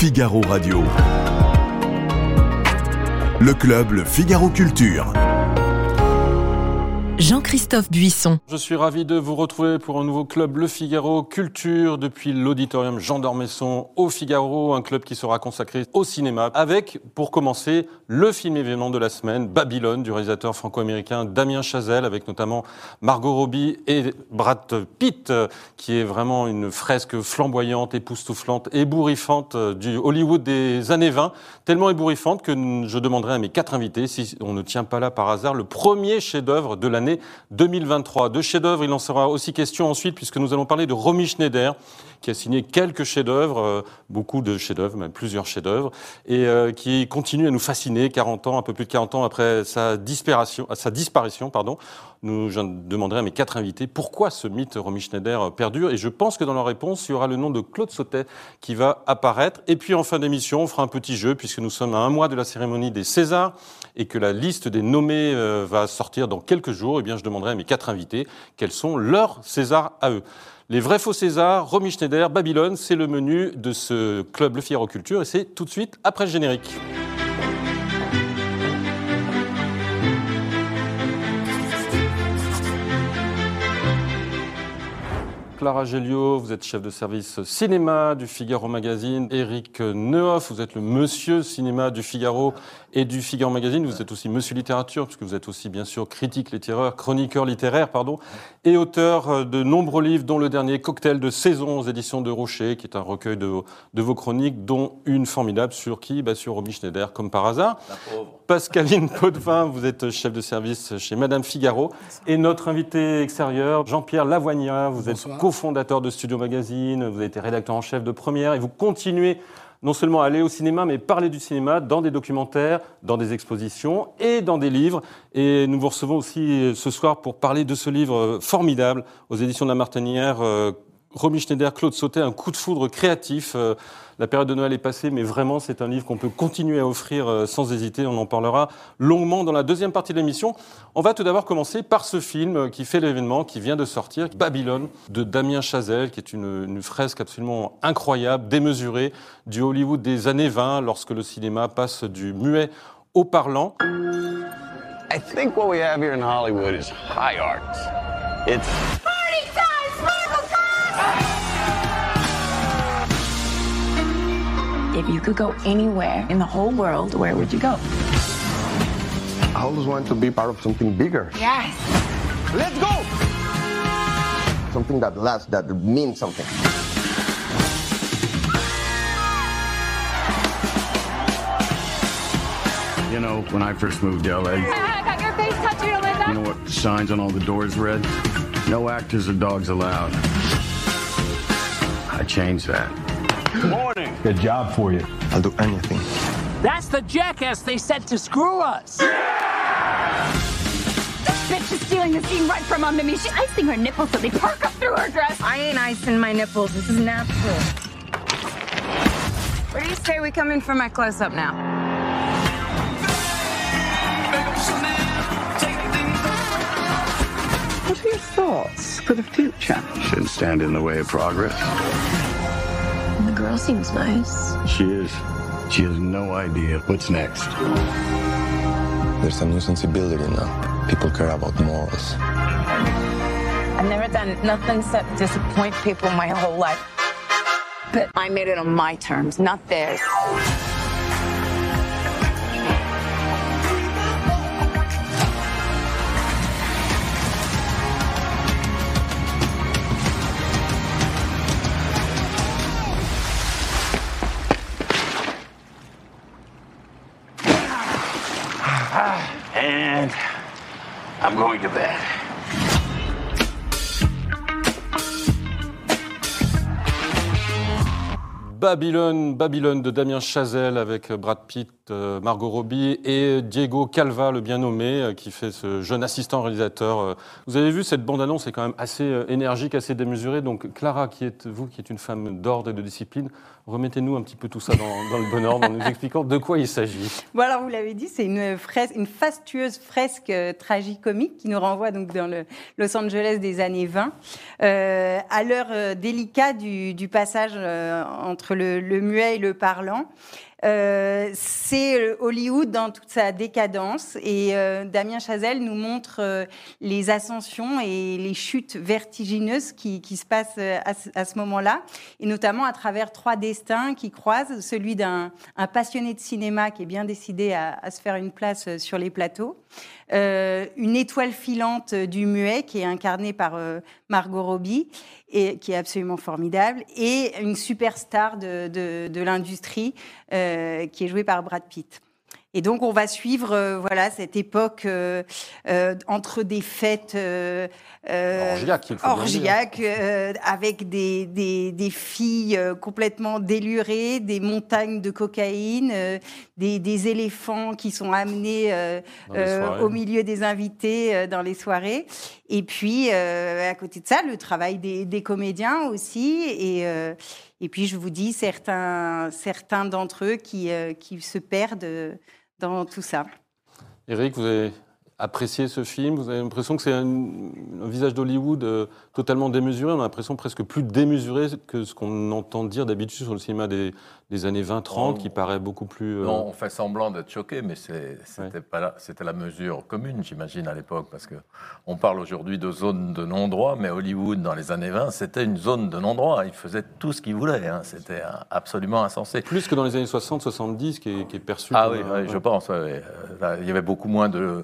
Figaro Radio. Le club Figaro Culture. Jean-Christophe Buisson. Je suis ravi de vous retrouver pour un nouveau club Le Figaro Culture depuis l'auditorium Jean d'Ormesson au Figaro, un club qui sera consacré au cinéma avec, pour commencer, le film événement de la semaine, Babylone, du réalisateur franco-américain Damien Chazelle, avec notamment Margot Robbie et Brad Pitt, qui est vraiment une fresque flamboyante, époustouflante, ébouriffante du Hollywood des années 20, tellement ébouriffante que je demanderai à mes quatre invités, si on ne tient pas là par hasard, le premier chef-d'œuvre de l'année 2023. De chefs-d'œuvre, il en sera aussi question ensuite, puisque nous allons parler de Romy Schneider, qui a signé quelques chefs-d'œuvre, euh, beaucoup de chefs-d'œuvre, même plusieurs chefs-d'œuvre, et euh, qui continue à nous fasciner 40 ans, un peu plus de 40 ans après sa disparition, sa disparition pardon. Nous, je demanderai à mes quatre invités pourquoi ce mythe Romy Schneider perdure, et je pense que dans leur réponse, il y aura le nom de Claude Sautet qui va apparaître. Et puis en fin d'émission, on fera un petit jeu, puisque nous sommes à un mois de la cérémonie des Césars, et que la liste des nommés euh, va sortir dans quelques jours, eh bien je demanderai à mes quatre invités quels sont leurs Césars à eux. Les vrais faux Césars, Romy Schneider, Babylone, c'est le menu de ce club Le Figaro Culture et c'est tout de suite après le générique. Clara Gelio, vous êtes chef de service cinéma du Figaro Magazine. Eric Nehoff, vous êtes le monsieur cinéma du Figaro et du Figaro Magazine. Vous êtes aussi monsieur littérature, puisque vous êtes aussi bien sûr critique littéraire, chroniqueur littéraire, pardon, et auteur de nombreux livres, dont le dernier Cocktail de saison aux éditions de Rocher, qui est un recueil de, de vos chroniques, dont une formidable sur qui? Bah, Sur Romy Schneider, comme par hasard. Pascaline Potvin, vous êtes chef de service chez Madame Figaro. Et notre invité extérieur, Jean-Pierre Lavoignat, vous êtes cofondateur de Studio Magazine, vous avez été rédacteur en chef de Première, et vous continuez non seulement aller au cinéma, mais parler du cinéma dans des documentaires, dans des expositions et dans des livres. Et nous vous recevons aussi ce soir pour parler de ce livre formidable aux éditions de la Martinière, euh, Romy Schneider, Claude Sautet, un coup de foudre créatif. Euh, la période de Noël est passée, mais vraiment, c'est un livre qu'on peut continuer à offrir euh, sans hésiter. On en parlera longuement dans la deuxième partie de l'émission. On va tout d'abord commencer par ce film qui fait l'événement, qui vient de sortir, Babylone, de Damien Chazelle, qui est une, fresque absolument incroyable, démesurée, du Hollywood des années 20, lorsque le cinéma passe du muet au parlant. I think what we have here in Hollywood high art. It's If you could go anywhere in the whole world, where would you go? I always want to be part of something bigger. Yes. let's go. Something that lasts, that means something. You know, when I first moved to LA, I got your face tattooed on my back. you know what the signs on all the doors read? No actors or dogs allowed. I changed that. Good morning. Good job for you. I'll do anything. That's the jackass they sent to screw us. This Bitch is stealing the scene right from under me. She's icing her nipples so they perk up through her dress. I ain't icing my nipples. This is natural. Where do you say we come in for my close up now? What are your thoughts for the future? Shouldn't stand in the way of progress. The girl seems nice. She is. She has no idea what's next. There's a new sensibility now. People care about morals. I've never done nothing except disappoint people my whole life. But I made it on my terms, not theirs. I'm going to bed. Babylone, Babylone de Damien Chazelle avec Brad Pitt, euh, Margot Robbie et Diego Calva, le bien nommé, euh, qui fait ce jeune assistant réalisateur. Euh. Vous avez vu, cette bande-annonce est quand même assez énergique, assez démesurée. Donc Clara, qui est vous, qui est une femme d'ordre et de discipline, remettez-nous un petit peu tout ça dans, le bon ordre en nous expliquant de quoi il s'agit. Bon, alors vous l'avez dit, c'est une, fresque, une fastueuse fresque euh, tragicomique qui nous renvoie donc dans le Los Angeles des années 20, euh, à l'heure euh, délicate du, passage euh, entre le muet et le parlant. Euh, c'est Hollywood dans toute sa décadence et euh, Damien Chazelle nous montre euh, les ascensions et les chutes vertigineuses qui, qui se passent euh, à, ce- ce moment-là. Et notamment à travers trois destins qui croisent, celui d'un un passionné de cinéma qui est bien décidé à, à se faire une place euh, sur les plateaux, euh, une étoile filante du muet qui est incarnée par euh, Margot Robbie et qui est absolument formidable, et une superstar de, de, de l'industrie euh, qui est jouée par Brad Pitt. Et donc on va suivre euh, voilà cette époque euh, euh, entre des fêtes euh, euh, Orgiaques, euh, avec des, des, des filles complètement délurées, des montagnes de cocaïne, euh, des, des éléphants qui sont amenés euh, euh, au milieu des invités euh, dans les soirées. Et puis, euh, à côté de ça, le travail des, comédiens aussi. Et, euh, et puis, je vous dis, certains, certains d'entre eux qui, euh, qui se perdent dans tout ça. Eric, vous avez apprécié ce film? Vous avez l'impression que c'est un, visage d'Hollywood totalement démesuré? On a l'impression presque plus démesuré que ce qu'on entend dire d'habitude sur le cinéma des, des années 20-30, Oh. qui paraît beaucoup plus... euh, Non, on fait semblant d'être choqué, mais c'était la mesure commune, j'imagine, à l'époque, parce que on parle aujourd'hui de zone de non-droit, mais Hollywood, dans les années 20, c'était une zone de non-droit. Ils faisaient tout ce qu'ils voulaient. hein. C'était absolument insensé. Plus que dans les années 60-70, qui, est- qui est perçu Ah oui, je pense. ouais, ouais. Là, il y avait beaucoup moins de,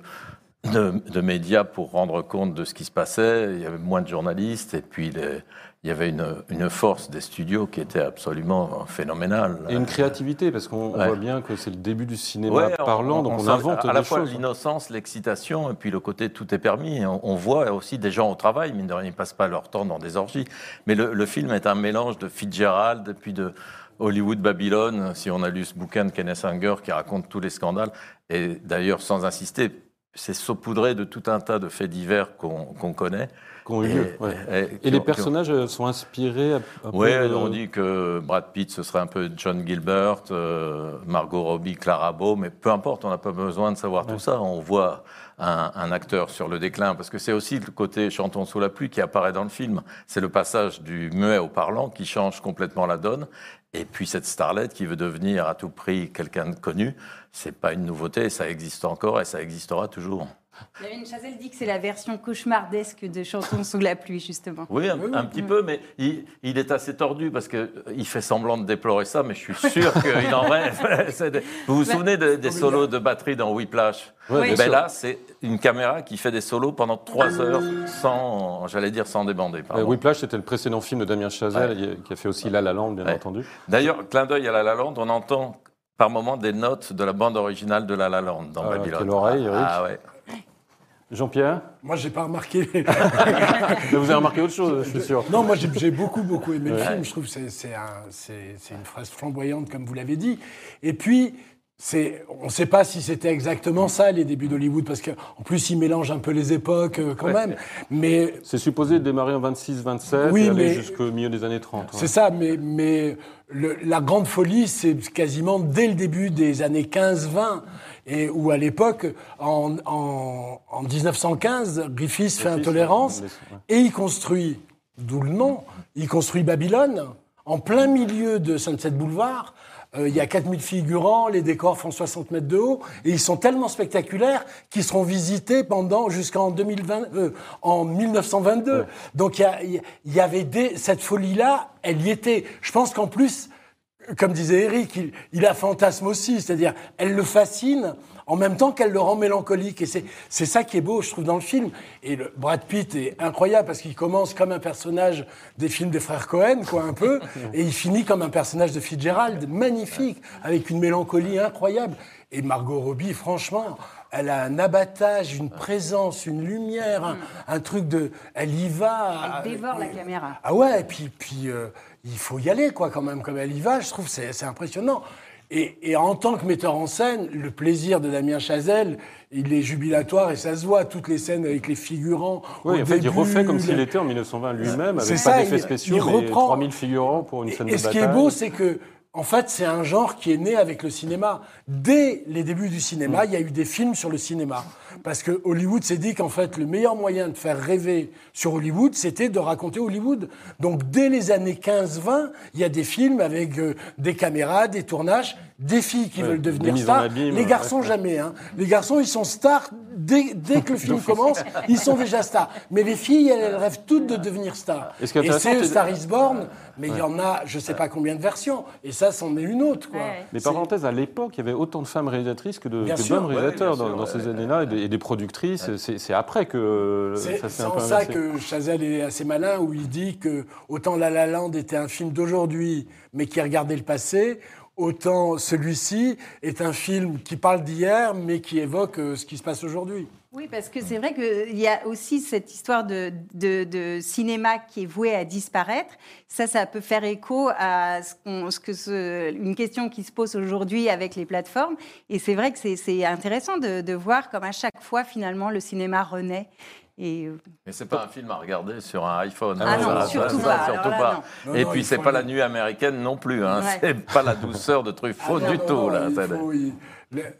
de, de médias pour rendre compte de ce qui se passait. Il y avait moins de journalistes. Et puis, les- il y avait une, une force des studios qui était absolument phénoménale. Et une créativité, parce qu'on on Ouais. voit bien que c'est le début du cinéma Ouais, parlant, donc on, invente à la des fois l'innocence, l'excitation, et puis le côté tout est permis. On, on voit aussi des gens au travail, mine de rien, ils passent pas leur temps dans des orgies. Mais le, le film est un mélange de Fitzgerald, et puis de Hollywood Babylone, si on a lu ce bouquin de Kenneth Anger qui raconte tous les scandales. Et d'ailleurs, sans insister, c'est saupoudré de tout un tas de faits divers qu'on qu'on connaît. Qu'on a eu Et- lieu, ouais. et- Et, qui ont- les qui ont- personnages euh, sont inspirés oui, de- on dit que Brad Pitt, ce serait un peu John Gilbert, euh, Margot Robbie, Clara Bow, mais peu importe, on n'a pas besoin de savoir tout ça. On voit un, un acteur sur le déclin, parce que c'est aussi le côté chantons sous la pluie qui apparaît dans le film. C'est le passage du muet au parlant qui change complètement la donne. Et puis cette starlette qui veut devenir à tout prix quelqu'un de connu, c'est pas une nouveauté, ça existe encore et ça existera toujours. David Chazelle dit que c'est la version cauchemardesque de Chantons sous la pluie, justement. Oui, un, un petit peu, mais il, il est assez tordu parce qu'il fait semblant de déplorer ça, mais je suis sûr qu'il en rêve. Vous vous souvenez de- des solos de batterie dans Whiplash? Bien ben. Là, c'est une caméra qui fait des solos pendant trois heures sans, j'allais dire, sans débander. Euh, pardon. Whiplash, c'était le précédent film de Damien Chazelle, Ouais. qui- a fait aussi La La Land, bien Ouais. entendu. D'ailleurs, clin d'œil à La La Land, on entend par moments des notes de la bande originale de La La Land dans Ah, Babylone. quelle oreille, Eric. Ah ouais. Jean-Pierre Moi, j'ai pas remarqué. Mais Vous avez remarqué autre chose, je suis sûr. Non, moi j'ai beaucoup, beaucoup aimé le film. Je trouve que c'est- c'est un- c'est- c'est une phrase flamboyante, comme vous l'avez dit. Et puis, on ne sait pas si c'était exactement ça, les débuts d'Hollywood, parce qu'en plus, ils mélangent un peu les époques euh, quand même. Mais C'est supposé démarrer en 26-27 Oui, et aller jusqu'au milieu des années 30. ouais. c'est ça, mais, mais le- la grande folie, c'est quasiment dès le début des années 15-20. Et où à l'époque, en, en, en 1915, Griffith fait Intolérance et il construit, d'où le nom, il construit Babylone, en plein milieu de Sunset Boulevard. Euh, il y a 4000 figurants, les décors font 60 mètres de haut, et ils sont tellement spectaculaires qu'ils seront visités pendant jusqu'en 2020, euh, en 1922. Donc il y, avait des, cette folie-là, elle y était. Je pense qu'en plus, comme disait Eric, il, il a fantasme aussi, c'est-à-dire elle le fascine en même temps qu'elle le rend mélancolique. Et c'est c'est ça qui est beau, je trouve, dans le film. Et le Brad Pitt est incroyable parce qu'il commence comme un personnage des films des frères Cohen, quoi, un peu, et il finit comme un personnage de Fitzgerald, magnifique, avec une mélancolie incroyable. Et Margot Robbie, franchement, elle a un abattage, une présence, une lumière, un, un truc de... Elle y va. Elle dévore la caméra. Ah ouais, et puis, puis euh, il faut y aller, quoi, quand même, comme elle y va. Je trouve c'est impressionnant. Et, et en tant que metteur en scène, le plaisir de Damien Chazelle, il est jubilatoire et ça se voit, toutes les scènes avec les figurants. Oui, au en fait, il refait comme s'il était en 1920 lui-même, avec ça, pas d'effets spéciaux, il mais reprend. 3000 figurants pour une scène Et de ce qui bataille. est beau, c'est que en fait, c'est un genre qui est né avec le cinéma. Dès les débuts du cinéma, il y a eu des films sur le cinéma. Parce que Hollywood s'est dit qu'en fait, le meilleur moyen de faire rêver sur Hollywood, c'était de raconter Hollywood. Donc, dès les années 15-20, il y a des films avec euh, des caméras, des tournages, des filles qui Ouais, veulent devenir stars. abîme, les garçons, ouais. jamais. Hein. Les garçons, ils sont stars dès, dès que le film commence. Ils sont déjà stars. Mais les filles, elles, elles rêvent toutes de devenir stars. Et c'est Star is Born, mais il y en a, je sais pas combien de versions. Et ça, c'en est une autre. Quoi. Mais par parenthèse, à l'époque, il y avait autant de femmes réalisatrices que d'hommes ouais, réalisateurs dans, sûr, dans ces années-là et, des- et des productrices. C'est c'est après que euh, C'est ça s'est c'est un peu en ça que Chazelle est assez malin, où il dit que autant La La Land était un film d'aujourd'hui, mais qui regardait le passé, autant celui-ci est un film qui parle d'hier, mais qui évoque euh, ce qui se passe aujourd'hui. Oui, parce que c'est vrai qu'il y a aussi cette histoire de, cinéma qui est voué à disparaître. Ça, ça peut faire écho à ce, que une question qui se pose aujourd'hui avec les plateformes. Et c'est vrai que c'est- intéressant de voir comme à chaque fois, finalement, le cinéma renaît. Et euh, Mais c'est pas un film à regarder sur un iPhone. Ah non, Ça, surtout ça, pas, surtout pas. non. Non, Et puis c'est pas la nuit américaine non plus. Hein. Ouais. C'est pas la douceur de Truffaut Ah du non, tout. non, là. il Ça- faut- il- le-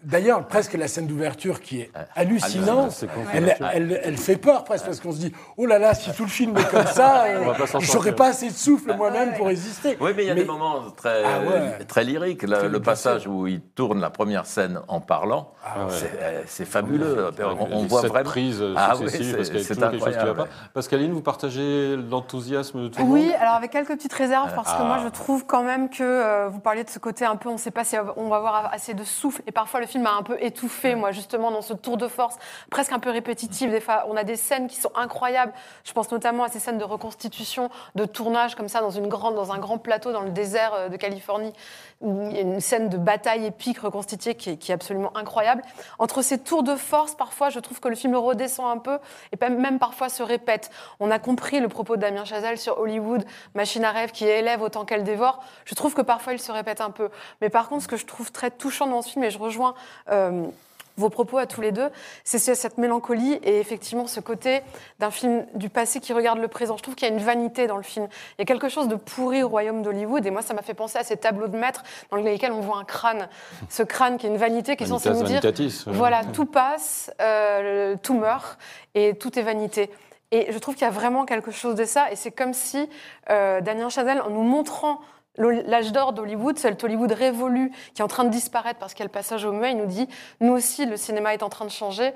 D'ailleurs, presque la scène d'ouverture qui est hallucinante, c'est elle, elle- elle fait peur presque parce qu'on se dit oh là là, si tout le film est comme ça, j'aurais pas assez de souffle moi-même pour résister. Oui, mais il y a des moments très, Ah ouais. très lyriques. Le, le passage où il tourne la première scène en parlant, Ah ouais. c'est euh, c'est fabuleux. On, voit vraiment. prises Ah oui, parce qu'il y a c'est toujours quelque chose qui ne va pas. incroyable. Pascaline, vous partagez l'enthousiasme de tout le Oui, monde alors avec quelques petites réserves, parce que Ah. moi je trouve quand même que euh, vous parliez de ce côté un peu, on ne sait pas si on va avoir assez de souffle, et parfois le film a un peu étouffé, moi justement dans ce tour de force, presque un peu répétitif. Des fois, on a des scènes qui sont incroyables. Je pense notamment à ces scènes de reconstitution, de tournage comme ça dans, une grande, dans un grand plateau dans le désert euh, de Californie, où il y a une scène de bataille épique reconstituée qui est, qui est absolument incroyable. Entre ces tours de force, parfois, je trouve que le film redescend un peu et même parfois se répète. On a compris le propos de Damien Chazelle sur Hollywood, machine à rêve qui élève autant qu'elle dévore. Je trouve que parfois il se répète un peu. Mais par contre, ce que je trouve très touchant dans ce film, et je rejoins euh, vos propos à tous les deux, c'est ce- cette mélancolie et effectivement ce côté d'un film du passé qui regarde le présent. Je trouve qu'il y a une vanité dans le film. Il y a quelque chose de pourri au royaume d'Hollywood et moi ça m'a fait penser à ces tableaux de maître dans lesquels on voit un crâne. Ce crâne qui est une vanité qui est censée nous dire voilà, tout passe, euh, tout meurt et tout est vanité. Et je trouve qu'il y a vraiment quelque chose de ça et c'est comme si euh, Damien Chazelle, en nous montrant L'âge d'or d'Hollywood, cet Hollywood révolu qui est en train de disparaître parce qu'il y a le passage au muet, il nous dit, nous aussi, le cinéma est en train de changer.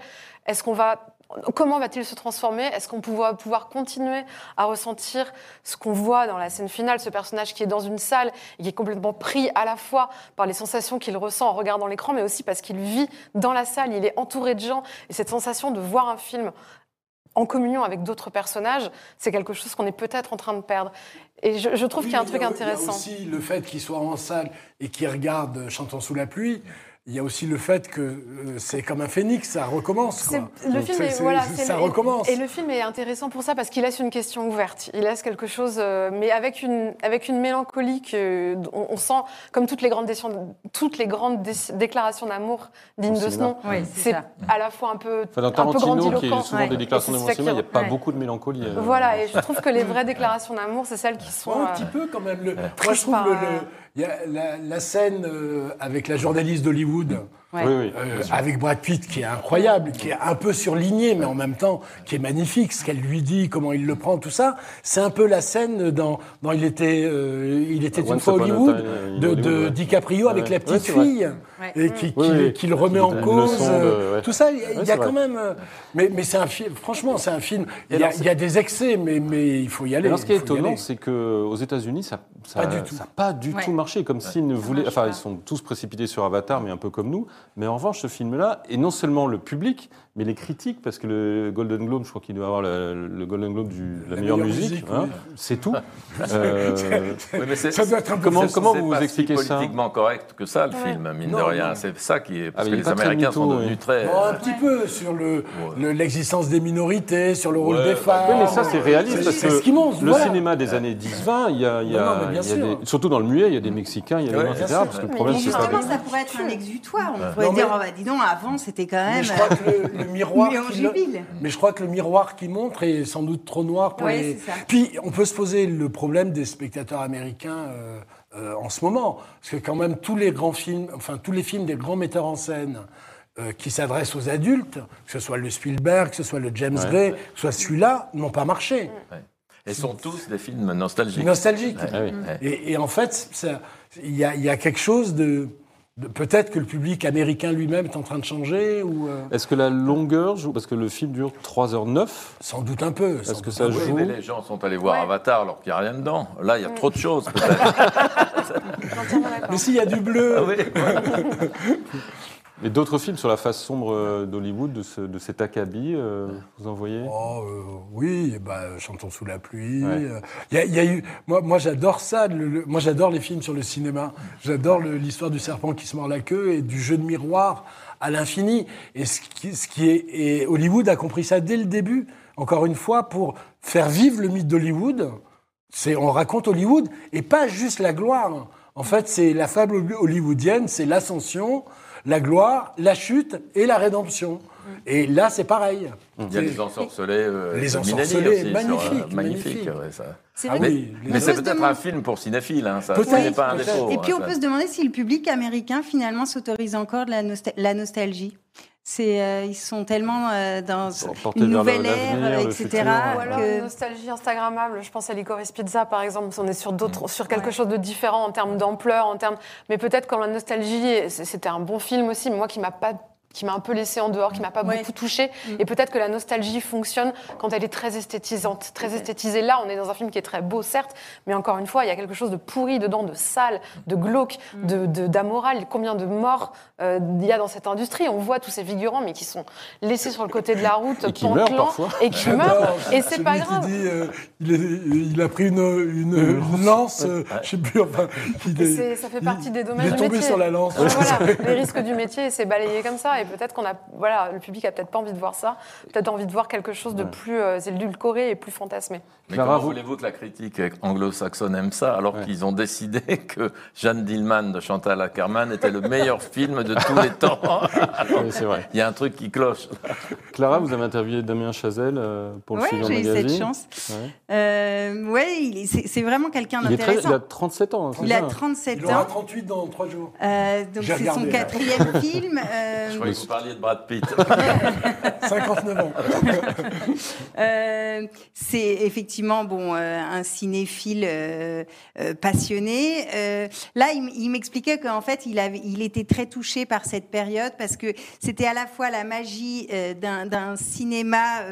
Est-ce qu'on va, comment va-t-il se transformer? Est-ce qu'on va pouvoir continuer à ressentir ce qu'on voit dans la scène finale, ce personnage qui est dans une salle et qui est complètement pris à la fois par les sensations qu'il ressent en regardant l'écran, mais aussi parce qu'il vit dans la salle, il est entouré de gens. Et cette sensation de voir un film en communion avec d'autres personnages, c'est quelque chose qu'on est peut-être en train de perdre. Et je, je trouve Oui, qu'il y a un truc Il y a intéressant. aussi le fait qu'il soit en salle et qu'il regarde euh, Chantons sous la pluie. Il y a aussi le fait que euh, c'est comme un phénix, ça recommence. Quoi. Le Donc film est, voilà, ça le- recommence. Et le film est intéressant pour ça parce qu'il laisse une question ouverte. Il laisse quelque chose, euh, mais avec une, avec une mélancolie que on, on sent, comme toutes les grandes, toutes les grandes dé- déclarations d'amour dignes de ce nom. Oui, c'est à la fois un peu, Enfin, dans un peu Tarantino, qui est souvent Ouais. des déclarations d'amour il n'y a pas ouais. beaucoup de mélancolie. euh, Voilà, et je trouve que les vraies déclarations d'amour, c'est celles qui sont. Ouais, un petit peu quand même. Le, moi, je trouve le- la scène euh, avec la journaliste d'Hollywood, Ouais. Oui, oui. euh, avec Brad Pitt, qui est incroyable, qui est un peu surligné, mais en même temps qui est magnifique. Ce qu'elle lui dit, comment il le prend, tout ça, c'est un peu la scène dans, dans Il était, euh, il était une fois Hollywood Time de, Hollywood, de ouais. DiCaprio avec la petite fille Ouais. et qui, qui- oui. qui le remet en cause. de- euh, ouais. Tout ça, il y a, quand même. Mais, mais c'est un film. Franchement, c'est un film. Il y, a, alors, c'est- il y a des excès, mais, mais il faut y aller. Alors, ce qui est étonnant, c'est qu'aux États-Unis, ça n'a Pas du tout. pas du Ouais. tout marché, comme s'ils ne voulaient. Enfin, ils sont tous précipités sur Avatar, mais un peu comme nous. Mais en revanche, ce film-là, et non seulement le public, mais les critiques, parce que le Golden Globe, je crois qu'il doit avoir le, le Golden Globe de la, La meilleure, meilleure musique, musique, hein, oui. c'est tout. Euh, Oui, mais c'est- Ça doit être un peu Comment- c'est- comment vous pas expliquez si ça politiquement correct que ça, le Ouais. film, mine Non, de rien? C'est ça qui est. Parce Ah, que les Américains mytho, sont oui. devenus très. Bon, un petit peu sur le- le- l'existence des minorités, sur le rôle Ouais, des femmes. Oui, mais ça, c'est réaliste, C'est- parce que ce qui monte, le cinéma des années 10-20, il y a, il y a- Non, non, mais bien il y a sûr. des- surtout dans le muet, il y a des Mexicains, il y a des Noirs, etc. Parce que le problème, c'est justement, ça pourrait être un exutoire. On pourrait dire, oh bah dis donc, avant c'était quand même. Mais je crois que le, le miroir. Qui mais je crois que le miroir qui montre est sans doute trop noir pour Ouais, les. ça. Puis on peut se poser le problème des spectateurs américains euh, euh, en ce moment, parce que quand même tous les grands films, enfin tous les films des grands metteurs en scène. euh, qui s'adressent aux adultes, que ce soit le Spielberg, que ce soit le James Ouais. Gray, que ce soit celui-là, n'ont pas marché. Ouais. Et sont tous des films nostalgiques. Nostalgique. Ouais, ouais. Et, et en fait, y, il y a quelque chose de. Peut-être que le public américain lui-même est en train de changer ou. euh, Est-ce que la longueur joue? Parce que le film dure 3h09. Sans doute un peu. Est-ce que ça Oui, joue? Mais les gens sont allés voir Avatar alors qu'il n'y a rien dedans. Là, il y a trop de choses, peut-être. Mais s'il y a du bleu. Ah oui. Et d'autres films sur la face sombre euh, d'Hollywood, de, ce- de cet acabit, euh, vous en voyez? Oh, euh, oui, bah, chantons sous la pluie. Ouais. y a- il y a eu, moi, moi j'adore ça. le- le- moi, j'adore les films sur le cinéma. J'adore l'histoire du serpent qui se mord la queue et du jeu de miroir à l'infini. Et ce qui, ce qui est, et Hollywood a compris ça dès le début. Encore une fois, pour faire vivre le mythe d'Hollywood, c'est on raconte Hollywood et pas juste la gloire. En fait, c'est la fable hollywoodienne, c'est l'ascension, la gloire, la chute et la rédemption. Et là, c'est pareil. Il y a les ensorcelés. euh, Les ensorcelés, aussi, sur, euh, magnifique, magnifique. magnifique. ouais, ça. Ah oui, mais c'est peut-être un film pour cinéphiles, hein, ça. Ce Peut-être, n'est pas un peut-être. défaut. Et puis hein, on ça. peut se demander si le public américain finalement s'autorise encore de la, nostal- la nostalgie. C'est, euh, ils sont tellement euh, dans Portés une nouvelle ère, etc. futur, Ou alors que- une nostalgie Instagrammable. Je pense à Licorice Pizza, par exemple. On est sur d'autres, sur quelque chose de différent en termes d'ampleur, en termes. Mais peut-être quand la nostalgie, c'était un bon film aussi, mais moi qui m'a pas qui m'a un peu laissé en dehors, qui m'a pas Ouais. beaucoup touché. Mm. Et peut-être que la nostalgie fonctionne quand elle est très esthétisante, très esthétisée. Là, on est dans un film qui est très beau, certes, mais encore une fois, il y a quelque chose de pourri dedans, de sale, de glauque, Mm. de, d'amoral. Combien de morts euh, il y a dans cette industrie? On voit tous ces figurants, mais qui sont laissés sur le côté de la route, Et qui meurent parfois. et qui meurent. Et c'est pas grave. dit, euh, il, est- il a pris une, une, une lance, euh, je sais plus, enfin. Il est, ça fait il- partie des domaines Il est du tombé métier. sur la lance. Ouais, voilà, les risques du métier, et c'est balayé comme ça. Et peut-être qu'on a, voilà, le public a peut-être pas envie de voir ça, peut-être envie de voir quelque chose de plus euh, édulcoré et plus fantasmé. Mais Clara, comment vous- voulez-vous que la critique anglo-saxonne aime ça alors qu'ils ont décidé que Jeanne Dillman de Chantal Ackerman était le meilleur film de tous les temps? Oui, c'est vrai. Il y a un truc qui cloche. Clara, vous avez interviewé Damien Chazelle euh, pour le Ouais, Figaro j'ai eu cette Magazine. chance. Ouais. Euh, ouais, c'est c'est vraiment quelqu'un Il, est très- d'intéressant. il a 37 ans. hein, c'est Il a ça 37 Il aura ans. 38 dans 3 jours. Euh, donc J'ai c'est son quatrième film. euh, Je croyais que vous parliez de Brad Pitt. 59 ans. Euh, c'est effectivement bon euh, un cinéphile euh, euh, passionné. Là, il, m'expliquait qu'en fait, il avait, il était très touché par cette période parce que c'était à la fois la magie d'un cinéma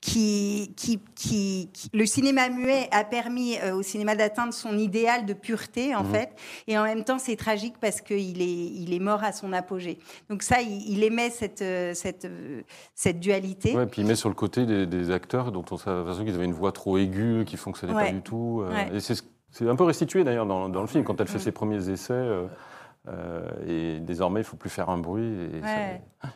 qui, qui, qui, qui- le cinéma muet a permis au cinéma d'atteindre son idéal de pureté en Mhm. fait, et en même temps, c'est tragique parce qu'il est, il est mort à son apogée. Donc ça, il, il aimait cette, cette, cette dualité. Ouais, puis il met sur le côté des, des acteurs dont on a l'impression qu'ils avaient une voix trop aiguë, qui fonctionnait pas du tout. euh, Ouais. Et c'est ce- c'est un peu restitué d'ailleurs dans, dans le film quand elle fait ses premiers essais. euh, euh, et désormais, il faut plus faire un bruit. Et ça- Ouais.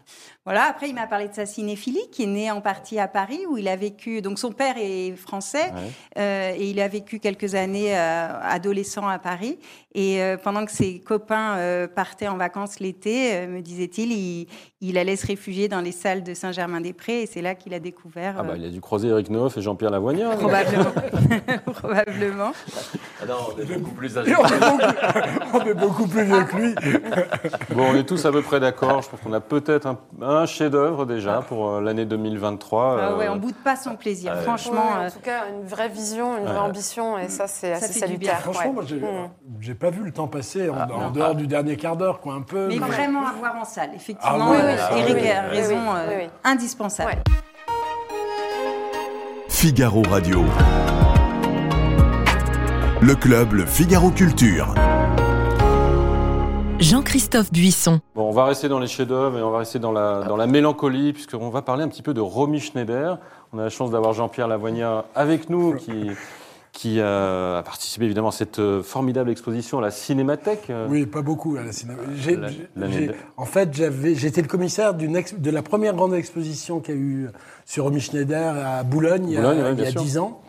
Voilà, après, il m'a parlé de sa cinéphilie, qui est née en partie à Paris, où il a vécu. Donc, son père est français, Ouais. euh, et il a vécu quelques années euh, adolescent à Paris. Et euh, pendant que ses copains euh, partaient en vacances l'été, euh, me disait-il, il, il allait se réfugier dans les salles de Saint-Germain-des-Prés, et c'est là qu'il a découvert. Ah bah, il a dû croiser Eric Neuf et Jean-Pierre Lavoignat. Probablement. Probablement. Ah non, on est beaucoup plus âgés. on, est beaucoup, on est beaucoup plus vieux que lui. Bon, on est tous à peu près d'accord. Je pense qu'on a peut-être un, un chef-d'œuvre déjà pour euh, l'année 2023. Ah ouais, on boude pas son plaisir, ouais. franchement. Ouais, euh, en tout cas, une vraie vision, une vraie Ouais. ambition, et ça, c'est Ça assez fait du bien. salutaire. Franchement, ouais. moi, j'ai Mm. j'ai pas vu le temps passer en, Ah, en dehors du dernier quart d'heure, quoi, un peu. mais mais- vraiment à voir en salle, effectivement. Ah oui, euh, oui, Eric oui, a oui, raison, oui, euh, oui, oui. indispensable. Ouais. Figaro Radio. Le club Le Figaro Culture. Jean-Christophe Buisson. Bon, on va rester dans les chefs-d'œuvre et on va rester dans la, dans la mélancolie, puisqu'on va parler un petit peu de Romy Schneider. On a la chance d'avoir Jean-Pierre Lavoignat avec nous, qui, qui euh, a participé évidemment à cette euh, formidable exposition à la Cinémathèque. euh, Oui, pas beaucoup à la. J'ai- La- de- En fait, j'étais le commissaire ex- de la première grande exposition qu'il y a eu sur Romy Schneider à Boulogne, il y a- ouais, il y bien a sûr. 10 ans.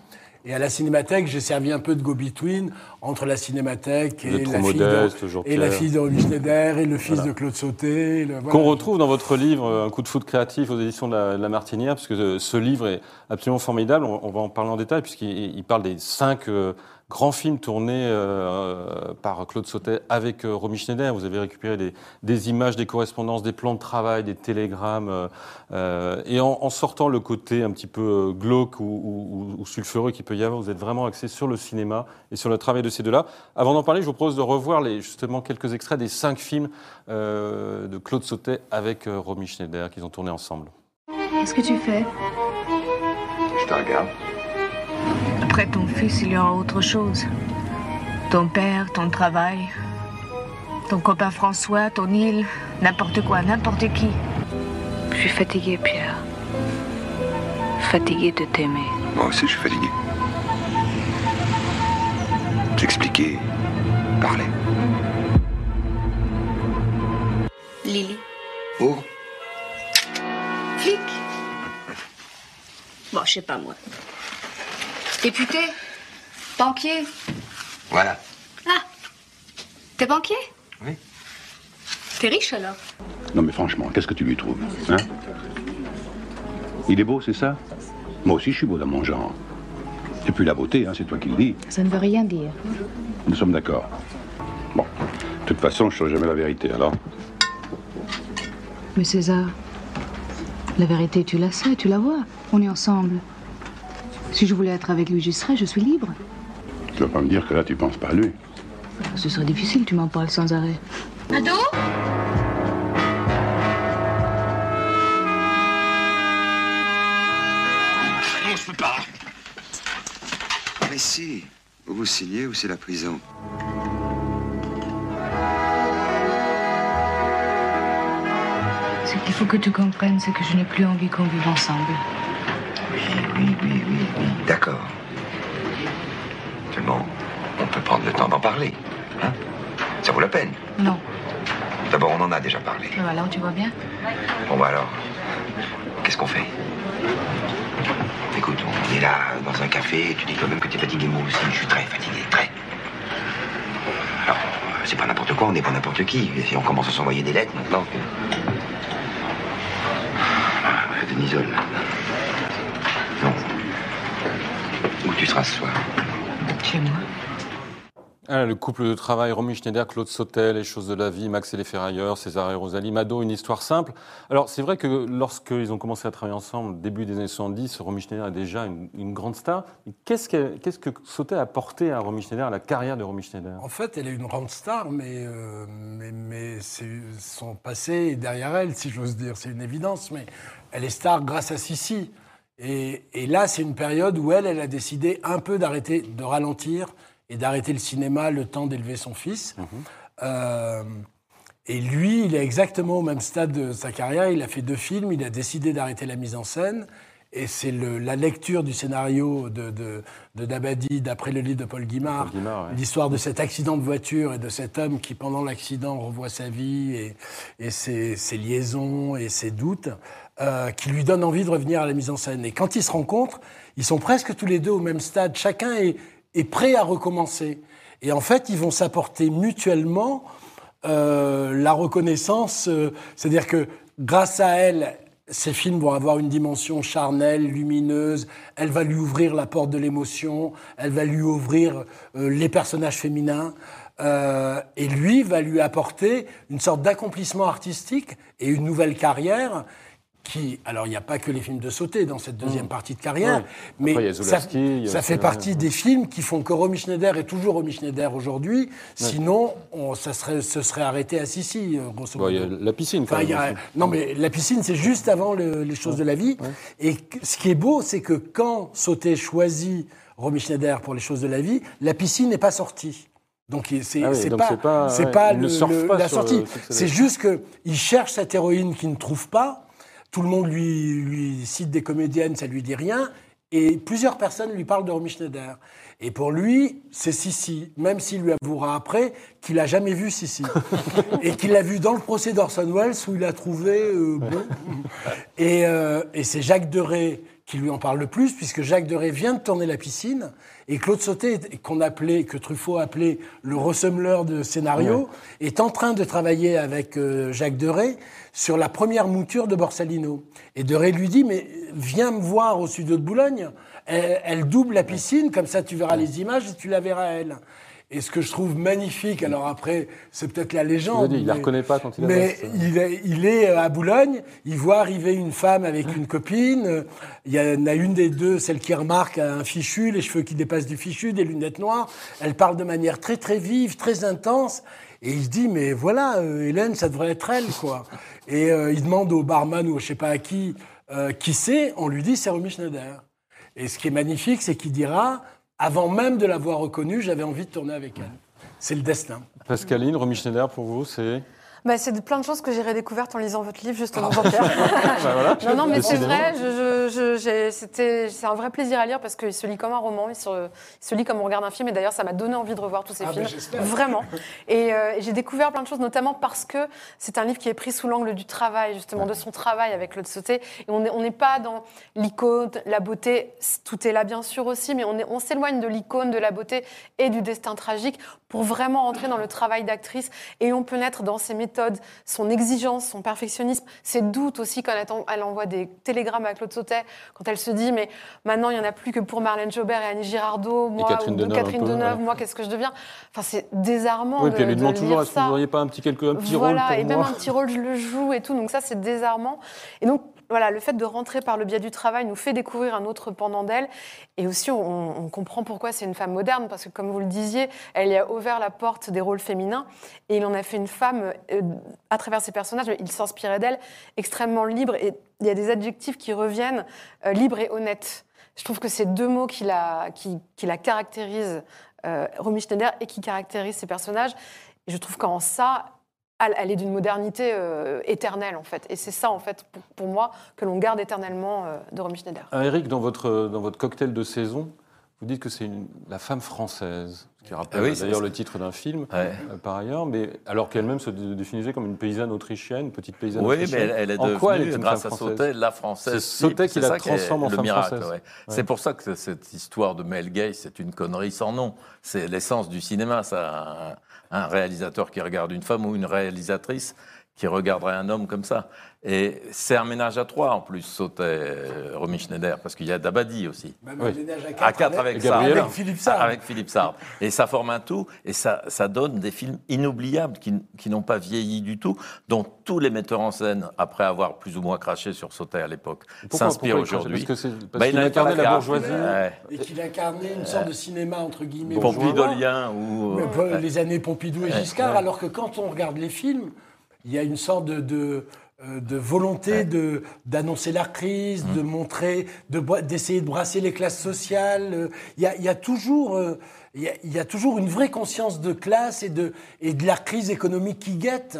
Et à la Cinémathèque, j'ai servi un peu de go-between entre la Cinémathèque et la, fille modeste, de, et la fille de Romy Schneider et le fils Voilà. de Claude Sauté. voilà. Qu'on retrouve dans votre livre, Un coup de foot créatif aux éditions de la, de la Martinière, parce que euh, ce livre est absolument formidable. On, on va en parler en détail, puisqu'il il parle des cinq euh, grands films tournés euh, par Claude Sautet avec euh, Romy Schneider. Vous avez récupéré des, des images, des correspondances, des plans de travail, des télégrammes. euh, et en, en sortant le côté un petit peu glauque ou, ou- ou- ou sulfureux qu'il peut y avoir, vous êtes vraiment axé sur le cinéma et sur le travail de ces deux-là. Avant d'en parler, je vous propose de revoir les, justement quelques extraits des cinq films euh, de Claude Sautet avec euh, Romy Schneider qu'ils ont tourné ensemble. Qu'est-ce que tu fais? Je te regarde. Après ton fils, il y aura autre chose. Ton père, ton travail, ton copain François, ton île, n'importe quoi, n'importe qui. Je suis fatiguée, Pierre. Fatiguée de t'aimer. Moi aussi, je suis fatigué. J'expliquais, parler. Lily. Oh, Flic. Bon, je sais pas moi. Député. Banquier. voilà. Ah. T'es banquier? Oui. T'es riche alors? Non mais franchement, qu'est-ce que tu lui trouves hein? Il est beau, c'est ça? Moi aussi, je suis beau dans mon genre. Et puis la beauté, hein, c'est toi qui le dis. Ça ne veut rien dire. Nous sommes d'accord. Bon, de toute façon, je ne saurai jamais la vérité, alors. Mais César, la vérité, tu la sais, tu la vois. On est ensemble. Si je voulais être avec lui, j'y serais, je suis libre. Tu vas pas me dire que là, tu penses pas à lui. Ce serait difficile, tu m'en parles sans arrêt. Ado Non, je peux pas. Mais si, ou vous signez ou c'est la prison. Ce qu'il faut que tu comprennes, c'est que je n'ai plus envie qu'on vive ensemble. Oui, oui, oui, oui. D'accord. Seulement, on peut prendre le temps d'en parler. Hein? Ça vaut la peine. Non. D'abord, on en a déjà parlé. Voilà, tu vois bien? Bon, bah alors, qu'est-ce qu'on fait? Écoute, on est là dans un café, tu dis quand même que t'es fatigué, moi aussi, je suis très fatigué, très. Alors, c'est pas n'importe quoi, on n'est pas n'importe qui. Si on commence à s'envoyer des lettres maintenant. que- Ah, Denisole. Non. Où tu seras ce soir Chez moi. Ah, le couple de travail, Romy Schneider, Claude Sautet, Les choses de la vie, Max et les ferrailleurs, César et Rosalie, Mado, une histoire simple. Alors, c'est vrai que lorsqu'ils ont commencé à travailler ensemble, début des années 70, Romy Schneider est déjà une, une grande star. Qu'est-ce que, qu'est-ce que Sautet a apporté à Romy Schneider, à la carrière de Romy Schneider? En fait, elle est une grande star, mais, euh, mais, mais c'est- son passé est derrière elle, si j'ose dire. C'est une évidence, mais elle est star grâce à Sissi. Et, et là, c'est une période où elle, elle a décidé un peu d'arrêter, de ralentir et d'arrêter le cinéma le temps d'élever son fils. Euh, et lui, il est exactement au même stade de sa carrière. Il a fait deux films, il a décidé d'arrêter la mise en scène. Et c'est la lecture du scénario de, de, de Dabadi, d'après le livre de Paul Guimard, Paul Guimard, ouais. l'histoire de cet accident de voiture et de cet homme qui, pendant l'accident, revoit sa vie et, et ses, ses liaisons et ses doutes, euh, qui lui donne envie de revenir à la mise en scène. Et quand ils se rencontrent, ils sont presque tous les deux au même stade. Chacun est, prêt à recommencer. Et en fait, ils vont s'apporter mutuellement euh, la reconnaissance. euh, C'est-à-dire que grâce à elle, ces films vont avoir une dimension charnelle, lumineuse. Elle va lui ouvrir la porte de l'émotion. Elle va lui ouvrir les personnages féminins. Et lui va lui apporter une sorte d'accomplissement artistique et une nouvelle carrière qui, alors il n'y a pas que les films de sauter dans cette deuxième partie de carrière, mais Après, ça, fait partie des films qui font que Romy Schneider est toujours Romy Schneider aujourd'hui. Sinon, on, ça serait, ce serait arrêté à Sissi, euh, grosso modo. Il y a la piscine, quand Enfin, même. a- non, mais la piscine, c'est juste avant le- les choses de la vie. Et ce qui est beau, c'est que quand Sauté choisit Romy Schneider pour les choses de la vie, la piscine n'est pas sortie. Donc c'est Ah oui, c'est pas, pas- c'est ouais, pas il ne le- surfe le- pas la sortie. C'est juste qu'il cherche cette héroïne qu'il ne trouve pas. Tout le monde lui, cite des comédiennes, ça lui dit rien. Et plusieurs personnes lui parlent de Romy Schneider. Et pour lui, c'est Sissi, même s'il lui avouera après qu'il a jamais vu Sissi. et qu'il l'a vu dans le procès d'Orson Welles où il a trouvé euh, bon. Et, euh, et c'est Jacques Deray qui lui en parle le plus, puisque Jacques Deray vient de tourner la piscine, et Claude Sauté, qu'on appelait, que Truffaut appelait le ressembleur de scénario, est en train de travailler avec euh, Jacques Deray sur la première mouture de Borsalino. Et Deray lui dit, mais viens me voir au studio de Boulogne, elle, elle double la piscine, comme ça tu verras les images et tu la verras elle. Et ce que je trouve magnifique, alors après, c'est peut-être la légende. dit, il la mais- reconnaît pas quand il mais avance. il est, il est à Boulogne, il voit arriver une femme avec une copine. Il y en a une des deux, celle qui remarque, a un fichu, les cheveux qui dépassent du fichu, des lunettes noires. Elle parle de manière très très vive, très intense. Et il se dit, mais voilà, euh, Hélène, ça devrait être elle, quoi. Et euh, il demande au barman ou je sais pas à qui, euh, qui c'est. On lui dit, c'est Romy Schneider. Et ce qui est magnifique, c'est qu'il dira, avant même de l'avoir reconnue, j'avais envie de tourner avec elle. C'est le destin. Pascaline, Romy Schneider, pour vous, c'est. Bah, c'est plein de choses que j'ai redécouvertes en lisant votre livre, justement, Jean-Pierre. Bah voilà, non, non, mais c'est vrai, c'est un vrai plaisir à lire parce qu'il se lit comme un roman, il se, il se lit comme on regarde un film, et d'ailleurs, ça m'a donné envie de revoir tous ces Ah, films. j'espère. Vraiment. Et, euh, et j'ai découvert plein de choses, notamment parce que c'est un livre qui est pris sous l'angle du travail, justement, de son travail avec Claude Sauté. Et on n'est on pas dans l'icône, la beauté, tout est là, bien sûr, aussi, mais on s'éloigne de l'icône, de la beauté et du destin tragique pour vraiment entrer dans le travail d'actrice. Et on peut naître dans ses son exigence, son perfectionnisme, ses doutes aussi quand elle, envoie des télégrammes à Claude Sautet, quand elle se dit mais maintenant il n'y en a plus que pour Marlène Jobert et Annie Girardot, moi Catherine ou de Deneuve Catherine peu, Deneuve, ouais. moi qu'est-ce que je deviens? Enfin c'est désarmant Oui, de, puis elle lui de demande toujours est-ce que vous n'auriez pas un petit, quelque, un petit voilà, rôle pour et même un petit rôle, je le joue et tout. Donc ça, c'est désarmant. Et donc, voilà, le fait de rentrer par le biais du travail nous fait découvrir un autre pendant d'elle. Et aussi, on, comprend pourquoi c'est une femme moderne, parce que comme vous le disiez, elle y a ouvert la porte des rôles féminins. Et il en a fait une femme, euh, à travers ses personnages, il s'inspirait d'elle, extrêmement libre. Et il y a des adjectifs qui reviennent, euh, libre et honnête. Je trouve que c'est deux mots qui la, qui la caractérisent, euh, Romy Schneider, et qui caractérisent ses personnages. Et je trouve qu'en ça, elle, elle est d'une modernité euh, éternelle, en fait. Et c'est ça, en fait, pour, pour moi, que l'on garde éternellement euh, de Romy Schneider. Ah, Eric, dans votre, dans votre cocktail de saison, vous dites que c'est la femme française, ce qui rappelle Ah oui, c'est d'ailleurs le titre d'un film, Ouais. euh, par ailleurs, mais alors qu'elle-même se dé- définissait comme une paysanne autrichienne, une petite paysanne Oui, mais autrichienne. elle, elle est en devenue, quoi elle est une grâce femme à Sautet, la française. C'est Sautet qui la transforme en le femme miracle, française. ouais. Ouais. C'est pour ça que cette histoire de Mel Gay, c'est une connerie sans nom. C'est l'essence du cinéma, ça. Un, réalisateur qui regarde une femme ou une réalisatrice qui regarderait un homme comme ça. Et c'est un ménage à trois, en plus, Sautet, euh, Romy Schneider, parce qu'il y a Dabadi aussi. Même Oui. un ménage à À quatre avec, avec, Sartre. Gabriel. avec Philippe Sarr. Avec Philippe Sarr. Et ça forme un tout, et ça, ça donne des films inoubliables qui, qui n'ont pas vieilli du tout, dont tous les metteurs en scène, après avoir plus ou moins craché sur Sautet à l'époque, s'inspirent aujourd'hui. Parce Bah, qu'il pas incarnait la bourgeoisie. Et qu'il incarnait une sorte de cinéma, entre guillemets. Pompidolien ou. Euh, les années Pompidou et Giscard, alors que quand on regarde les films, il y a une sorte de, de, de volonté de d'annoncer la crise, Mmh. de montrer, d'essayer de brasser les classes sociales. Euh, Il y a, il y a toujours euh, il y a, il y a toujours une vraie conscience de classe et de et de la crise économique qui guette.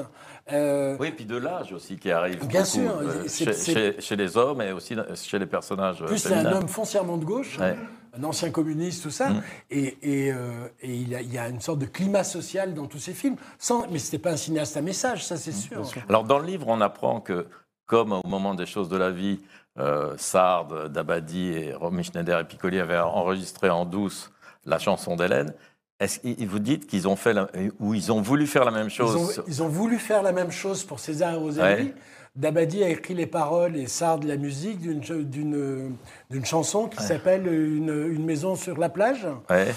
Euh, Oui, puis de l'âge aussi qui arrive. Bien beaucoup, sûr, euh, chez, c'est- chez- chez les hommes et aussi chez les personnages. Plus, c'est un homme foncièrement de gauche, Ouais. Un ancien communiste, tout ça. Mm. Et, et, euh, et il, y a, il y a une sorte de climat social dans tous ces films. Sans, mais ce n'était pas un cinéaste à message, ça c'est sûr. Alors, dans le livre, on apprend que, comme au moment des choses de la vie, euh, Sard, Dabadi et Romy Schneider et Piccoli avaient enregistré en douce la chanson d'Hélène, est-ce qu'ils vous dites qu'ils ont fait la- ou ils ont voulu faire la même Ils chose ont, ils ont voulu faire la même chose pour César et Rosalie. Ouais. Dabadi a écrit les paroles et Sard la musique d'une chanson qui s'appelle une, une maison sur la plage. Ouais.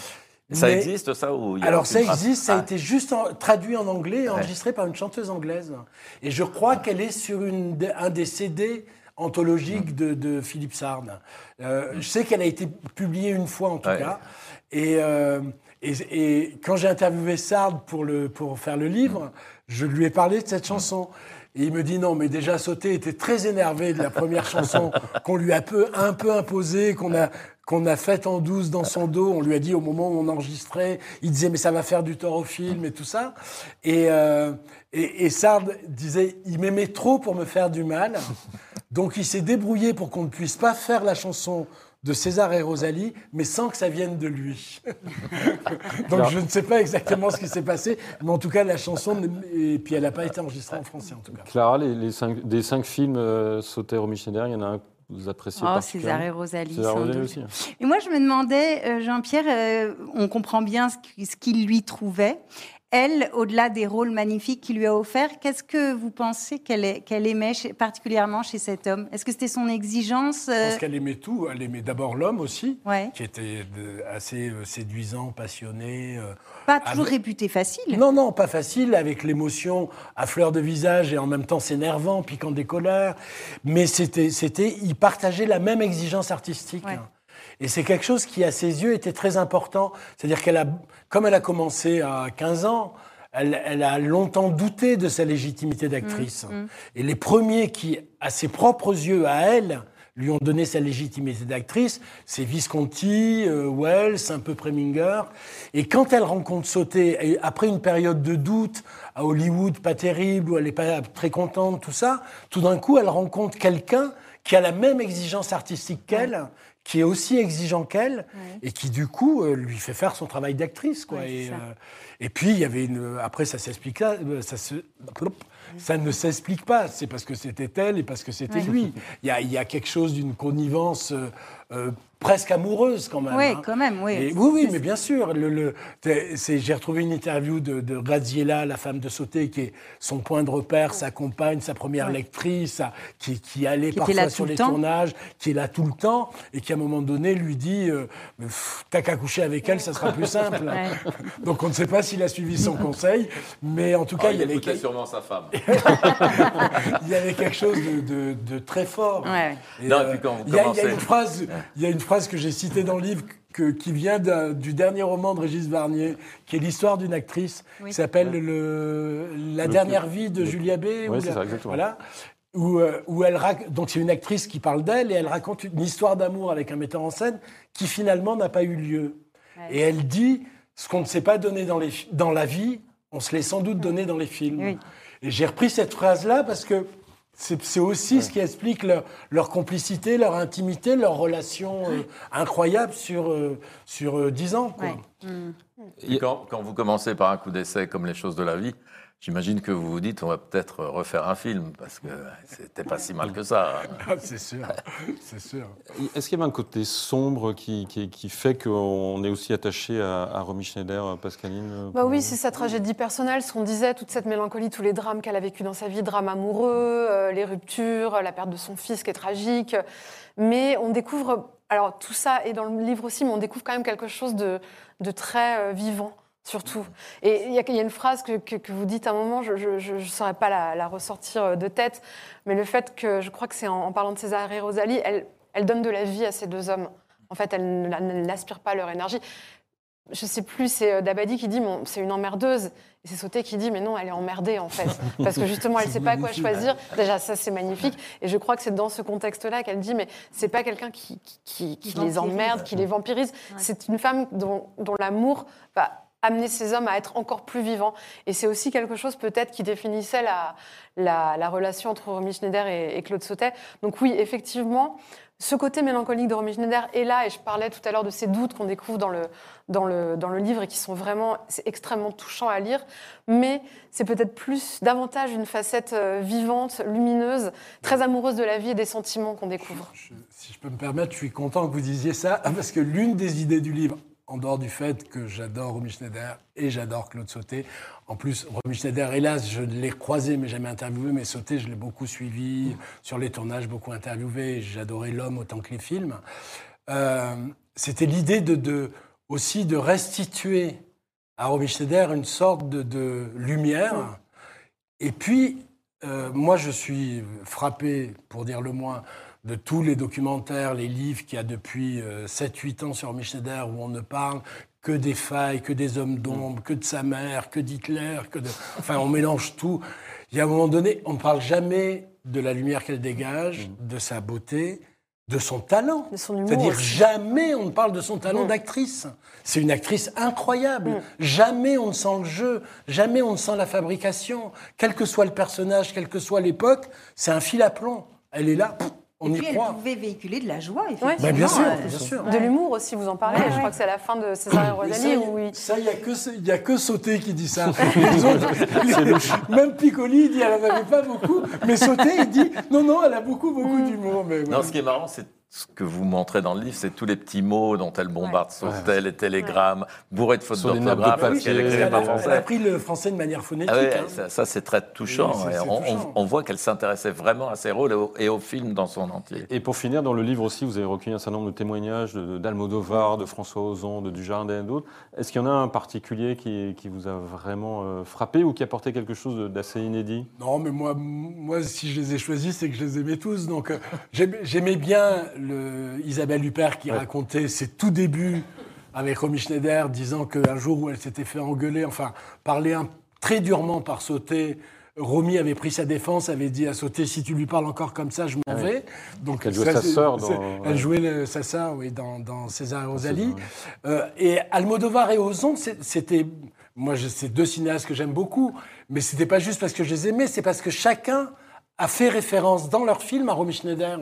Ça Mais- existe, ça ou il y a Alors ça existe, ça a Ah. été juste en- traduit en anglais et Ouais. enregistré par une chanteuse anglaise. Et je crois qu'elle est sur une, un des CD Mm. anthologiques de, de Philippe Sard. Euh, Je sais qu'elle a été publiée une fois en tout Ouais. cas. Et, euh, et, et quand j'ai interviewé Sard pour, le, pour faire le livre, je lui ai parlé de cette chanson. Et il me dit non, mais déjà Sauté était très énervé de la première chanson qu'on lui a peu, un peu imposée, qu'on a, qu'on a faite en douce dans son dos. On lui a dit au moment où on enregistrait, il disait mais ça va faire du tort au film et tout ça. Et, euh, et, et Sard disait il m'aimait trop pour me faire du mal. Donc il s'est débrouillé pour qu'on ne puisse pas faire la chanson de César et Rosalie, mais sans que ça vienne de lui. Donc je ne sais pas exactement ce qui s'est passé, mais en tout cas la chanson, et puis elle n'a pas été enregistrée en français en tout cas. Clara, les, les cinq, des cinq films euh, Sauter Romy Schneider, il y en a un que vous appréciez Oh, César et Rosalie, César sans Rosalie doute. aussi. hein. Et moi, je me demandais, euh, Jean-Pierre, euh, on comprend bien ce qu'il lui trouvait. Elle, au-delà des rôles magnifiques qu'il lui a offerts, qu'est-ce que vous pensez qu'elle aimait chez- particulièrement chez cet homme? Est-ce que c'était son exigence Je euh, pense qu'elle aimait tout. Elle aimait d'abord l'homme aussi, Ouais. qui était assez euh, séduisant, passionné. euh, Pas toujours avec- réputé facile. Non, non, pas facile, avec l'émotion à fleur de visage et en même temps s'énervant, piquant des colères. Mais c'était, ils partageaient la même exigence artistique. Ouais. hein. Et c'est quelque chose qui, à ses yeux, était très important. C'est-à-dire qu'elle a, comme elle a commencé à 15 ans, elle, elle a longtemps douté de sa légitimité d'actrice. Mmh, mmh. Et les premiers qui, à ses propres yeux, à elle, lui ont donné sa légitimité d'actrice, c'est Visconti, euh, Wells, un peu Preminger. Et quand elle rencontre Sauté, après une période de doute à Hollywood, pas terrible, où elle n'est pas très contente, tout ça, tout d'un coup, elle rencontre quelqu'un qui a la même exigence artistique qu'elle, qui est aussi exigeant qu'elle, et qui du coup euh, lui fait faire son travail d'actrice. quoi. Ouais, et, euh, et puis il y avait une. Après, ça s'explique là, euh, ça se. Ça ne s'explique pas. C'est parce que c'était elle et parce que c'était lui. Il y, a, il y a quelque chose d'une connivence euh, euh, presque amoureuse quand même. Oui, hein. quand même, oui. Et oui, oui, mais bien sûr. Le, le- J'ai retrouvé une interview de, de Graziella, la femme de Sauté, qui est son point de repère, sa compagne, sa première Ouais. lectrice, qui, qui allait Qui parfois sur le les temps. tournages, qui est là tout le temps, et qui à un moment donné lui dit euh, T'as qu'à coucher avec elle, ça sera plus simple. Ouais. Donc on ne sait pas s'il a suivi son conseil, mais en tout cas, Ah, il il y avait sûrement sa femme. il y avait quelque chose de, de- de très fort. Ouais. Et, Non, et euh, puis quand vous il y a- il y, a une phrase, il y a une phrase que j'ai citée dans le livre que- qui vient du dernier roman de Régis Varnier, qui est l'histoire d'une actrice Oui. qui s'appelle le, La Le- dernière vie de Julia B. Ouais, ou c'est ça, exactement. Voilà. Où, euh, où elle rac- donc c'est une actrice qui parle d'elle et elle raconte une histoire d'amour avec un metteur en scène qui finalement n'a pas eu lieu. Et elle dit ce qu'on ne s'est pas donné dans, les, fi- dans la vie, on se l'est sans doute donné dans les films. Oui. Et j'ai repris cette phrase-là parce que c'est aussi ce qui explique leur, leur complicité, leur intimité, leur relation euh, incroyable sur, euh, sur euh, 10 ans. Quoi. Ouais. Mm. Et quand, quand vous commencez par un coup d'essai comme les choses de la vie, j'imagine que vous vous dites on va peut-être refaire un film parce que c'était pas si mal que ça. Ah, c'est sûr, c'est sûr. Est-ce qu'il y avait un côté sombre qui, qui, qui fait qu'on est aussi attaché à, à Romy Schneider, Pascaline euh, Bah oui, c'est sa tragédie personnelle, ce qu'on disait, toute cette mélancolie, tous les drames qu'elle a vécu dans sa vie, drames amoureux, euh, les ruptures, la perte de son fils qui est tragique. Mais on découvre, alors tout ça est dans le livre aussi, mais on découvre quand même quelque chose de, de très euh, vivant. Surtout. Et il y, a- il y a une phrase que, que- que vous dites à un moment, je ne saurais pas la, la ressortir euh, de tête, mais le fait que, je crois que c'est en, en parlant de César et Rosalie, elle, elle donne de la vie à ces deux hommes. En fait, elle n'aspire pas leur énergie je sais plus, c'est euh, Dabadi qui dit c'est une emmerdeuse. Et c'est Sauté qui dit mais non, elle est emmerdée en fait. Parce que justement, elle ne sait pas quoi choisir. Déjà, ça c'est magnifique. Et je crois que c'est dans ce contexte-là qu'elle dit mais c'est pas quelqu'un qui, qui, qui- qui Qui les emmerde, qui les vampirise. C'est une femme dont, dont l'amour va amener ces hommes à être encore plus vivants. Et c'est aussi quelque chose peut-être qui définissait la, la, la relation entre Romy Schneider et, Claude Sautet. Donc oui, effectivement, ce côté mélancolique de Romy Schneider est là, et je parlais tout à l'heure de ces doutes qu'on découvre dans le, dans, le, dans le livre et qui sont vraiment extrêmement touchants à lire, mais c'est peut-être plus, davantage une facette euh, vivante, lumineuse, très amoureuse de la vie et des sentiments qu'on découvre. Si je peux me permettre, je suis content que vous disiez ça, parce que l'une des idées du livre, en dehors du fait que j'adore Romy Schneider et j'adore Claude Sauté, en plus, Romy Schneider, hélas, je l'ai croisé, mais jamais interviewé, mais Sauté, je l'ai beaucoup suivi sur les tournages, beaucoup interviewé, j'adorais l'homme autant que les films. Euh, C'était l'idée de, aussi de restituer à Romy Schneider une sorte de, de lumière. Et puis, euh, moi, je suis frappé, pour dire le moins, de tous les documentaires, les livres qu'il y a depuis 7-8 ans sur Romy Schneider, où on ne parle que des failles, que des hommes d'ombre, que de sa mère, que d'Hitler, que de... Enfin, on mélange tout. Il y a un moment donné, on ne parle jamais de la lumière qu'elle dégage, de sa beauté, de son talent. C'est-à-dire jamais on ne parle de son talent Mm. d'actrice. C'est une actrice incroyable. Jamais on ne sent le jeu, jamais on ne sent la fabrication. Quel que soit le personnage, quelle que soit l'époque, c'est un fil à plomb. Elle est là, pff, On et y puis croit. elle pouvait véhiculer de la joie, Ouais. effectivement. Bah, bien sûr, euh, bien sûr. De l'humour aussi, vous en parlez. Ouais, Je crois que c'est à la fin de César et Mais Rosalie ça, où il- ça, il n'y a, que- il y a que Sauté qui dit ça. Les autres- même Piccoli, il dit elle n'en avait pas beaucoup. Mais Sauté, il dit non, non, elle a beaucoup, beaucoup d'humour. Mais Non, ce qui est marrant, c'est ce que vous montrez dans le livre, c'est tous les petits mots dont elle bombarde Sautel, les télégrammes, bourrés de fautes Sur de d'orthographe, parce qu'elle elle, n'écrivait a, pas elle a appris le français de manière phonétique. Ah ouais, hein. ça, ça, c'est très touchant. Oui, et on, touchant. on- on voit qu'elle s'intéressait vraiment à ses rôles et au, et au film dans son entier. Et pour finir, dans le livre aussi, vous avez recueilli un certain nombre de témoignages de- d'Almodovar, de François Ozon, de Dujardin et d'autres. Est-ce qu'il y en a un particulier qui, qui vous a vraiment euh, frappé ou qui a apporté quelque chose de- d'assez inédit? Non, mais moi, moi, si je les ai choisis, c'est que je les aimais tous. Donc, euh, j'aimais bien le, Isabelle Huppert qui racontait ses tout débuts avec Romy Schneider, disant qu'un jour où elle s'était fait engueuler, enfin, parler un- très durement par Sauté, Romy avait pris sa défense, avait dit à Sauté si tu lui parles encore comme ça, je m'en Ah vais. Donc Elle jouait ça, sa sœur dans-. Elle jouait le- sa sœur, oui, dans, dans César et Rosalie. Euh, et Almodovar et Ozon, c'était. Moi, c'est deux cinéastes que j'aime beaucoup, mais c'était pas juste parce que je les aimais, c'est parce que chacun a fait référence dans leur film à Romy Schneider.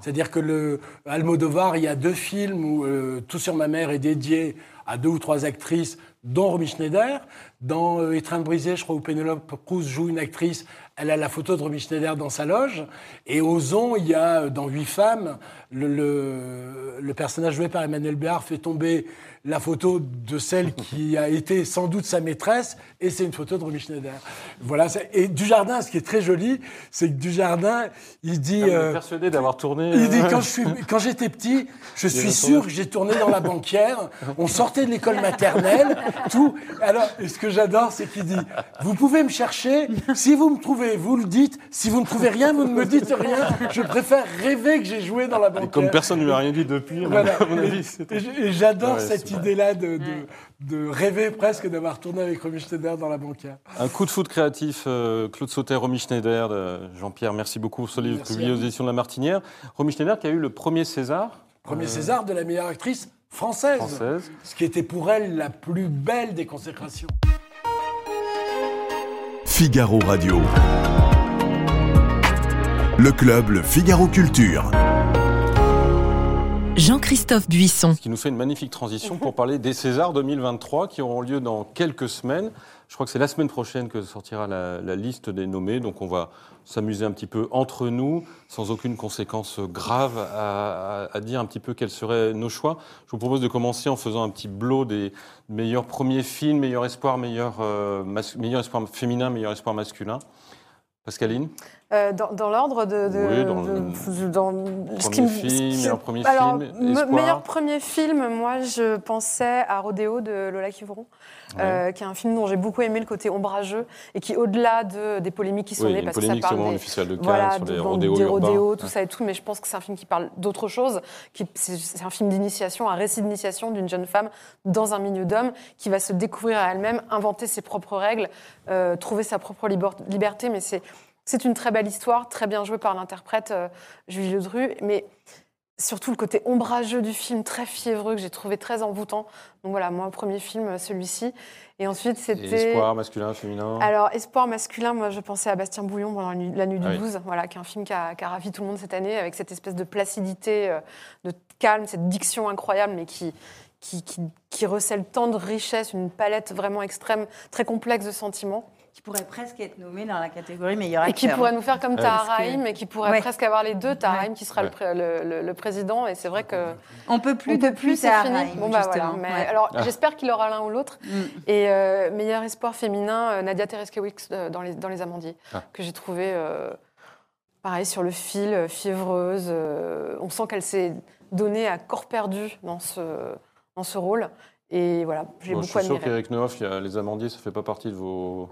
C'est-à-dire que le Almodovar, il y a deux films où euh, Tout sur ma mère est dédié à deux ou trois actrices, dont Romy Schneider. Dans euh, Étreinte brisée, je crois, où Penelope Cruz joue une actrice, elle a la photo de Romy Schneider dans sa loge. Et Ozon, il y a euh, dans Huit femmes, le, le- le personnage joué par Emmanuel Béard fait tomber la photo de celle qui a été sans doute sa maîtresse, et c'est une photo de Romy Schneider. Voilà. Et Dujardin, ce qui est très joli, c'est que Dujardin, il dit. Ah, euh, persuadé d'avoir tourné il dit euh, quand je suis- quand j'étais petit, je suis sûr que j'ai tourné dans la banquière. On sortait de l'école maternelle, tout. Alors, et ce que j'adore, c'est qu'il dit vous pouvez me chercher. Si vous me trouvez, vous le dites. Si vous ne trouvez rien, vous ne me dites rien. Je préfère rêver que j'ai joué dans la Et banquière. comme personne ne lui a rien dit depuis, Voilà. à mon Et- avis, j'adore Ouais, cette idée-là de, de, de rêver presque d'avoir tourné avec Romy Schneider dans la banquière. Un coup de foot créatif, euh, Claude Sauter, Romy Schneider, de Jean-Pierre, merci beaucoup pour ce livre publié aux éditions de La Martinière. Romy Schneider qui a eu le premier César. Premier euh, César de la meilleure actrice française, Française. ce qui était pour elle la plus belle des consécrations. Figaro Radio. Le club Le Figaro Culture. Jean-Christophe Buisson. Ce qui nous fait une magnifique transition pour parler des Césars 2023 qui auront lieu dans quelques semaines. Je crois que c'est la semaine prochaine que sortira la, la liste des nommés, donc on va s'amuser un petit peu entre nous, sans aucune conséquence grave, à, à- à dire un petit peu quels seraient nos choix. Je vous propose de commencer en faisant un petit blot des meilleurs premiers films, meilleur espoir, meilleur, euh, meilleur espoir féminin, meilleur espoir masculin. Pascaline? Euh, dans dans l'ordre de, de- Oui, dans de- dans ce qui film, meilleur premier alors, film, espoir. meilleur premier film, moi je pensais à Rodéo de Lola Kivron, euh, qui est un film dont j'ai beaucoup aimé le côté ombrageux et qui, au-delà de, des polémiques qui sont Oui, nées, parce que ça parle des, Festival de Cannes, voilà, sur les rodéos des rodéos, tout Ouais. ça et tout, mais je pense que c'est un film qui parle d'autre chose. qui- C'est un film d'initiation, un récit d'initiation d'une jeune femme dans un milieu d'hommes qui va se découvrir à elle-même, inventer ses propres règles, euh, trouver sa propre liberté, mais c'est c'est une très belle histoire, très bien jouée par l'interprète euh, Julie Ledru, mais surtout le côté ombrageux du film, très fiévreux, que j'ai trouvé très envoûtant. Donc voilà, moi, premier film, euh, celui-ci. Et ensuite, c'était... espoir masculin, féminin Alors, espoir masculin, moi, je pensais à Bastien Bouillon pendant la nuit, la nuit du Ah oui. 12, voilà, qui est un film qui a, qui a ravi tout le monde cette année, avec cette espèce de placidité, euh, de calme, cette diction incroyable, mais qui, qui, qui, qui recèle tant de richesse, une palette vraiment extrême, très complexe de sentiments. Qui pourrait presque être nommé dans la catégorie meilleur Et acteur. qui pourrait nous faire comme Ouais. Tahar Parce que- Rahim, et qui pourrait Ouais. presque avoir les deux. Tahar Rahim qui sera le Ouais. le, le- le président, et c'est vrai que. On peut plus On peut plus, c'est fini. Bon, bah voilà. Mais Ouais. alors, Ah. j'espère qu'il aura l'un ou l'autre. Mm. Et euh, meilleur espoir féminin, euh, Nadia Tereskewicz euh, dans, les, dans Les Amandiers, Ah. que j'ai trouvé, euh, pareil, sur le fil, fiévreuse. euh, on sent qu'elle s'est donnée à corps perdu dans ce, dans ce rôle. Et voilà, j'ai Bon, je beaucoup suis sûr admiré. qu'Eric Neuf, il y a les amandiers, ça fait pas partie de, vos,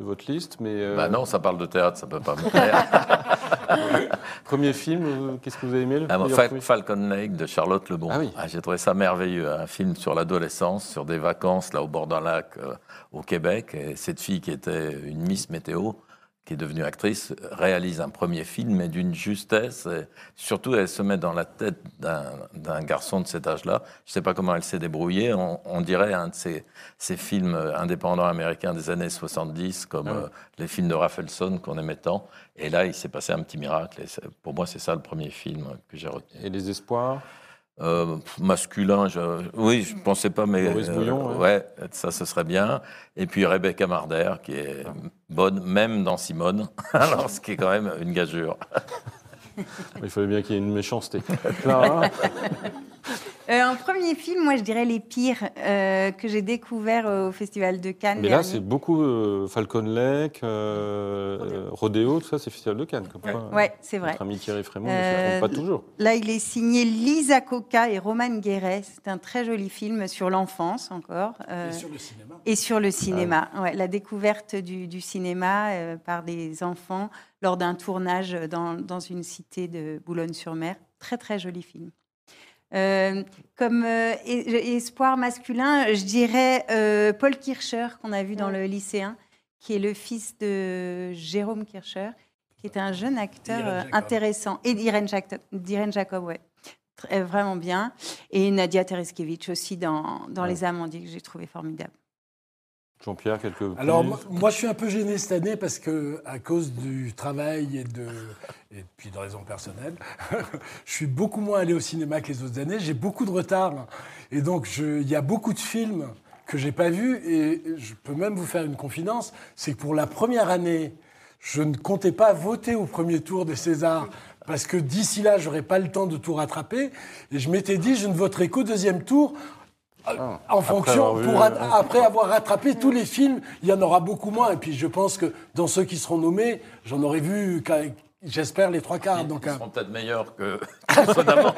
de votre liste, mais... euh, Bah non, ça parle de théâtre, ça peut pas me plaire. Premier film, qu'est-ce que vous avez aimé le Ah, Fal- Falcon Lake de Charlotte Lebon. Ah oui. J'ai trouvé ça merveilleux, un film sur l'adolescence, sur des vacances là au bord d'un lac euh, au Québec. Et cette fille qui était une Miss Météo, qui est devenue actrice, réalise un premier film, mais d'une justesse. Et surtout, elle se met dans la tête d'un garçon de cet âge-là. Je ne sais pas comment elle s'est débrouillée. On, on dirait un de ces, ces films indépendants américains des années 70, comme Ah oui. euh, les films de Rafelson qu'on aimait tant. Et là, il s'est passé un petit miracle. Et pour moi, c'est ça le premier film que j'ai retenu. Et les espoirs? Euh, masculin, je, oui, je pensais pas, mais Maurice Bouillon, ouais. ça, ce serait bien. Et puis Rebecca Marder, qui est bonne, même dans Simone, alors ce qui est quand même une gageure. Il fallait bien qu'il y ait une méchanceté. Clara Euh, un premier film, moi je dirais Les Pires, euh, que j'ai découvert au Festival de Cannes. Mais là, c'est beaucoup euh, Falcon Lake, euh, Rodéo, tout ça, c'est Festival de Cannes. Comme quoi, Ouais, c'est vrai. Notre ami Thierry Frémont ne Euh, pas toujours. Là, il est signé Lisa Coca et Roman Guéret. C'est un très joli film sur l'enfance encore. euh, Et sur le cinéma. Et sur le cinéma. Ah Ouais, la découverte du, du cinéma euh, par des enfants lors d'un tournage dans, dans une cité de Boulogne-sur-Mer. Très, très joli film. Euh, comme euh, es- espoir masculin, je dirais euh, Paul Kircher, qu'on a vu dans le lycéen, qui est le fils de Jérôme Kircher, qui est un jeune acteur intéressant. Et d'Irène Jacob, Jacob, ouais. Très- vraiment bien. Et Nadia Tereskevich aussi dans, dans Les Amandiers, que j'ai trouvé formidable. Jean-Pierre, quelques. Alors, moi, moi, je suis un peu gêné cette année parce que, à cause du travail et, de, et puis de raisons personnelles, je suis beaucoup moins allé au cinéma que les autres années. J'ai beaucoup de retard. Et donc, il y a beaucoup de films que j'ai pas vus. Et je peux même vous faire une confidence c'est que pour la première année, je ne comptais pas voter au premier tour des Césars. Parce que d'ici là, j'aurais pas le temps de tout rattraper. Et je m'étais dit, je ne voterai qu'au deuxième tour. En fonction, avoir pour euh, après avoir rattrapé tous les films, il y en aura beaucoup moins. Et puis je pense que dans ceux qui seront nommés, j'en aurais vu, j'espère, les trois quarts. Donc, Ils euh, seront peut-être meilleurs que ceux d'avant.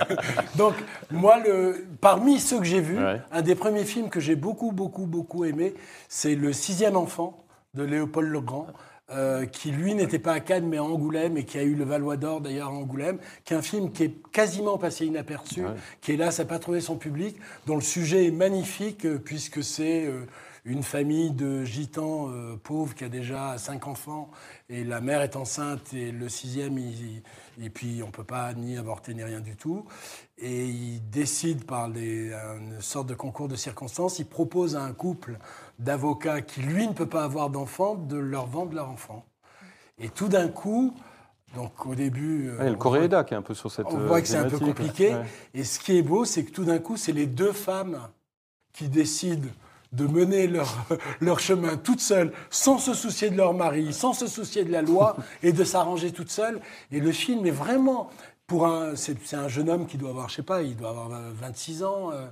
donc moi, le, parmi ceux que j'ai vus, Ouais. un des premiers films que j'ai beaucoup, beaucoup, beaucoup aimé, c'est Le sixième enfant de Léopold Legrand. Euh, qui lui n'était pas à Cannes mais à Angoulême et qui a eu le Valois d'Or d'ailleurs à Angoulême, qui est un film qui est quasiment passé inaperçu, qui hélas n'a pas trouvé son public, dont le sujet est magnifique euh, puisque c'est euh, une famille de gitans pauvres qui a déjà cinq enfants et la mère est enceinte et le sixième, il- et puis on ne peut pas ni avorter ni rien du tout. Et il décide par une sorte de concours de circonstances, il propose à un couple d'avocats qui, lui, ne peut pas avoir d'enfants, de leur vendre leur enfant. Et tout d'un coup, donc au début... euh, Ouais, le on Coréda qui est un peu sur cette. on voit que c'est un peu compliqué. Ouais. Et ce qui est beau, c'est que tout d'un coup, c'est les deux femmes qui décident de mener leur, leur chemin toutes seules, sans se soucier de leur mari, sans se soucier de la loi, et de s'arranger toutes seules. Et le film est vraiment, pour un, c'est un jeune homme qui doit avoir, je sais pas, il doit avoir euh, 26 ans. euh,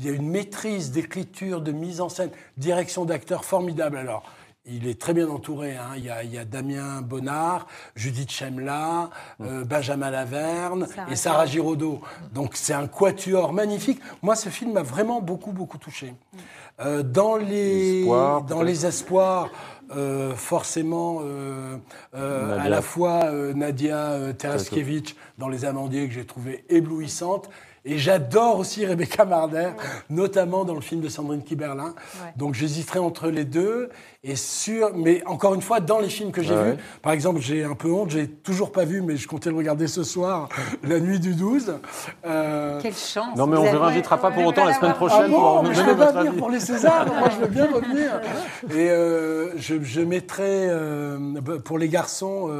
il y a une maîtrise d'écriture, de mise en scène, direction d'acteur formidable. Alors, il est très bien entouré. hein. Il, y a, il y a Damien Bonnard, Judith Chemla, euh, Benjamin Laverne Sarah et Sarah Giraudot. Donc c'est un quatuor magnifique. Moi, ce film m'a vraiment beaucoup, beaucoup touché. Euh, dans les, Espoirs, dans les espoirs, euh, forcément, euh, euh, à Nadia. la fois euh, Nadia euh, Tereskevich dans Les Amandiers que j'ai trouvé éblouissante. Et j'adore aussi Rebecca Marder, notamment dans le film de Sandrine Kiberlin. Ouais. Donc j'hésiterai entre les deux. Et sur, mais encore une fois, dans les films que j'ai Ouais. vus, par exemple, j'ai un peu honte, j'ai toujours pas vu, mais je comptais le regarder ce soir, la nuit du 12. Euh, Quelle chance Non, mais on ne vous réinvitera pas pour autant la semaine ah prochaine pour mais je donner peux pas venir pour les Césars, moi je veux bien revenir. Et euh, je, je mettrai euh, pour les garçons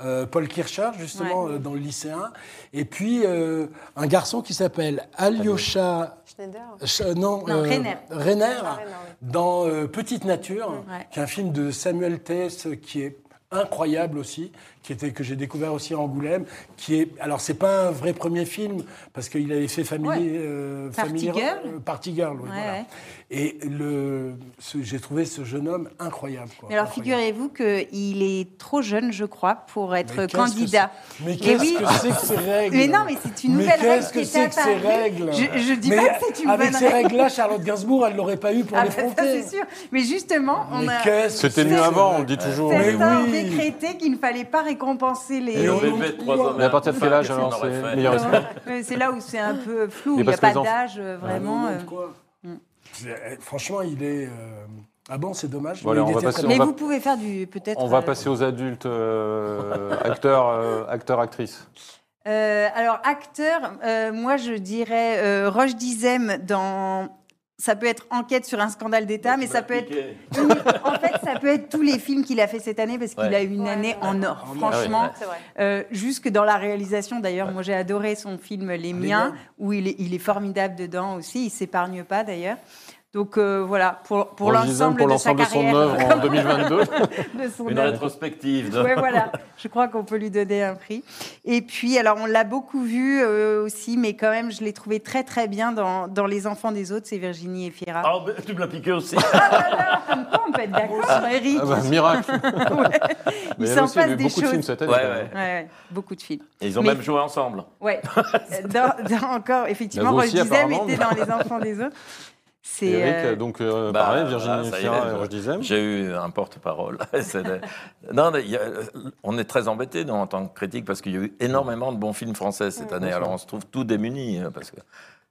euh, Paul Kircher, justement, Ouais. euh, dans le lycéen. Et puis euh, un garçon qui s'appelle Alyosha. Schneider. Ch- non, Non, Renner. Renner, Ah, Renner, oui. dans euh, Petite Nature, Ouais. qui est un film de Samuel Tess qui est incroyable aussi, qui était que j'ai découvert aussi à Angoulême, qui est alors c'est pas un vrai premier film parce qu'il avait fait Family, Ouais. euh, Party Family- Girl. euh, Party Girl, oui, Ouais, voilà. ouais. Et j'ai trouvé ce jeune homme incroyable. quoi. Mais alors, figurez-vous qu'il est trop jeune, je crois, pour être Mais candidat. Mais qu'est-ce oui. que c'est que ces règles Mais non, mais c'est une Mais nouvelle règle qu'est-ce que qui c'est est que ces règles Je, je dis Mais pas que c'est une avec bonne ces règle. règles-là, Charlotte Gainsbourg, elle l'aurait pas eu pour Ah, les bah, c'est sûr. Mais justement, on Mais a qu'est-ce que C'était c'est mieux que avant, on le dit toujours. Mais oui. décrété qu'il ne fallait pas récompenser les. Et on- de trois hommes. Mais à partir de quel âge, alors, c'est meilleur mais C'est là où c'est un peu flou, Mais il n'y a pas d'âge vraiment. Franchement, il est. euh, Ah bon, c'est dommage. Voilà, mais il on va était passer- très on Mais va- vous pouvez faire du peut-être. On va euh, passer aux adultes, euh, acteurs, euh, acteurs, actrices. Euh, alors, acteur, euh, moi je dirais euh, Roche Dizem dans. Ça peut être enquête sur un scandale d'État, mais ça peut être. En fait, ça peut être tous les films qu'il a fait cette année parce qu'il Ouais. a eu une année en or. En or. Franchement, Ah euh, jusque dans la réalisation. D'ailleurs, moi j'ai adoré son film Les Miens, Miens. où il est, il est formidable dedans aussi. Il s'épargne pas d'ailleurs. Donc euh, voilà, pour, pour l'ensemble pour de sa l'ensemble de son carrière. œuvre en 2022. de son Une œuvre. rétrospective. de- Ouais, voilà. Je crois qu'on peut lui donner un prix. Et puis, alors, on l'a beaucoup vu euh, aussi, mais quand même, je l'ai trouvé très, très bien dans, dans Les Enfants des Autres. C'est Virginie Efira. Ah, mais tu me l'as piqué aussi. Comme quoi, on peut être d'accord, Eric. Ah bah, miracle. Il Mais s'en aussi, il a passe des beaucoup de choses. films cette année. Ouais, ouais. Ouais, ouais, beaucoup de films. Et ils ont Mais- même joué ensemble. Ouais. dans, dans encore, effectivement, Bah, Dizem apparemment. était dans Les Enfants des Autres. C'est. Eric, euh, donc euh, Bah, pareil, Virginie Fira je- Dizem. J'ai eu un porte-parole. Non, y a- on est très embêtés nous, en tant que critique parce qu'il y a eu énormément de bons films français cette année. Alors on se trouve tout démunis hein, parce que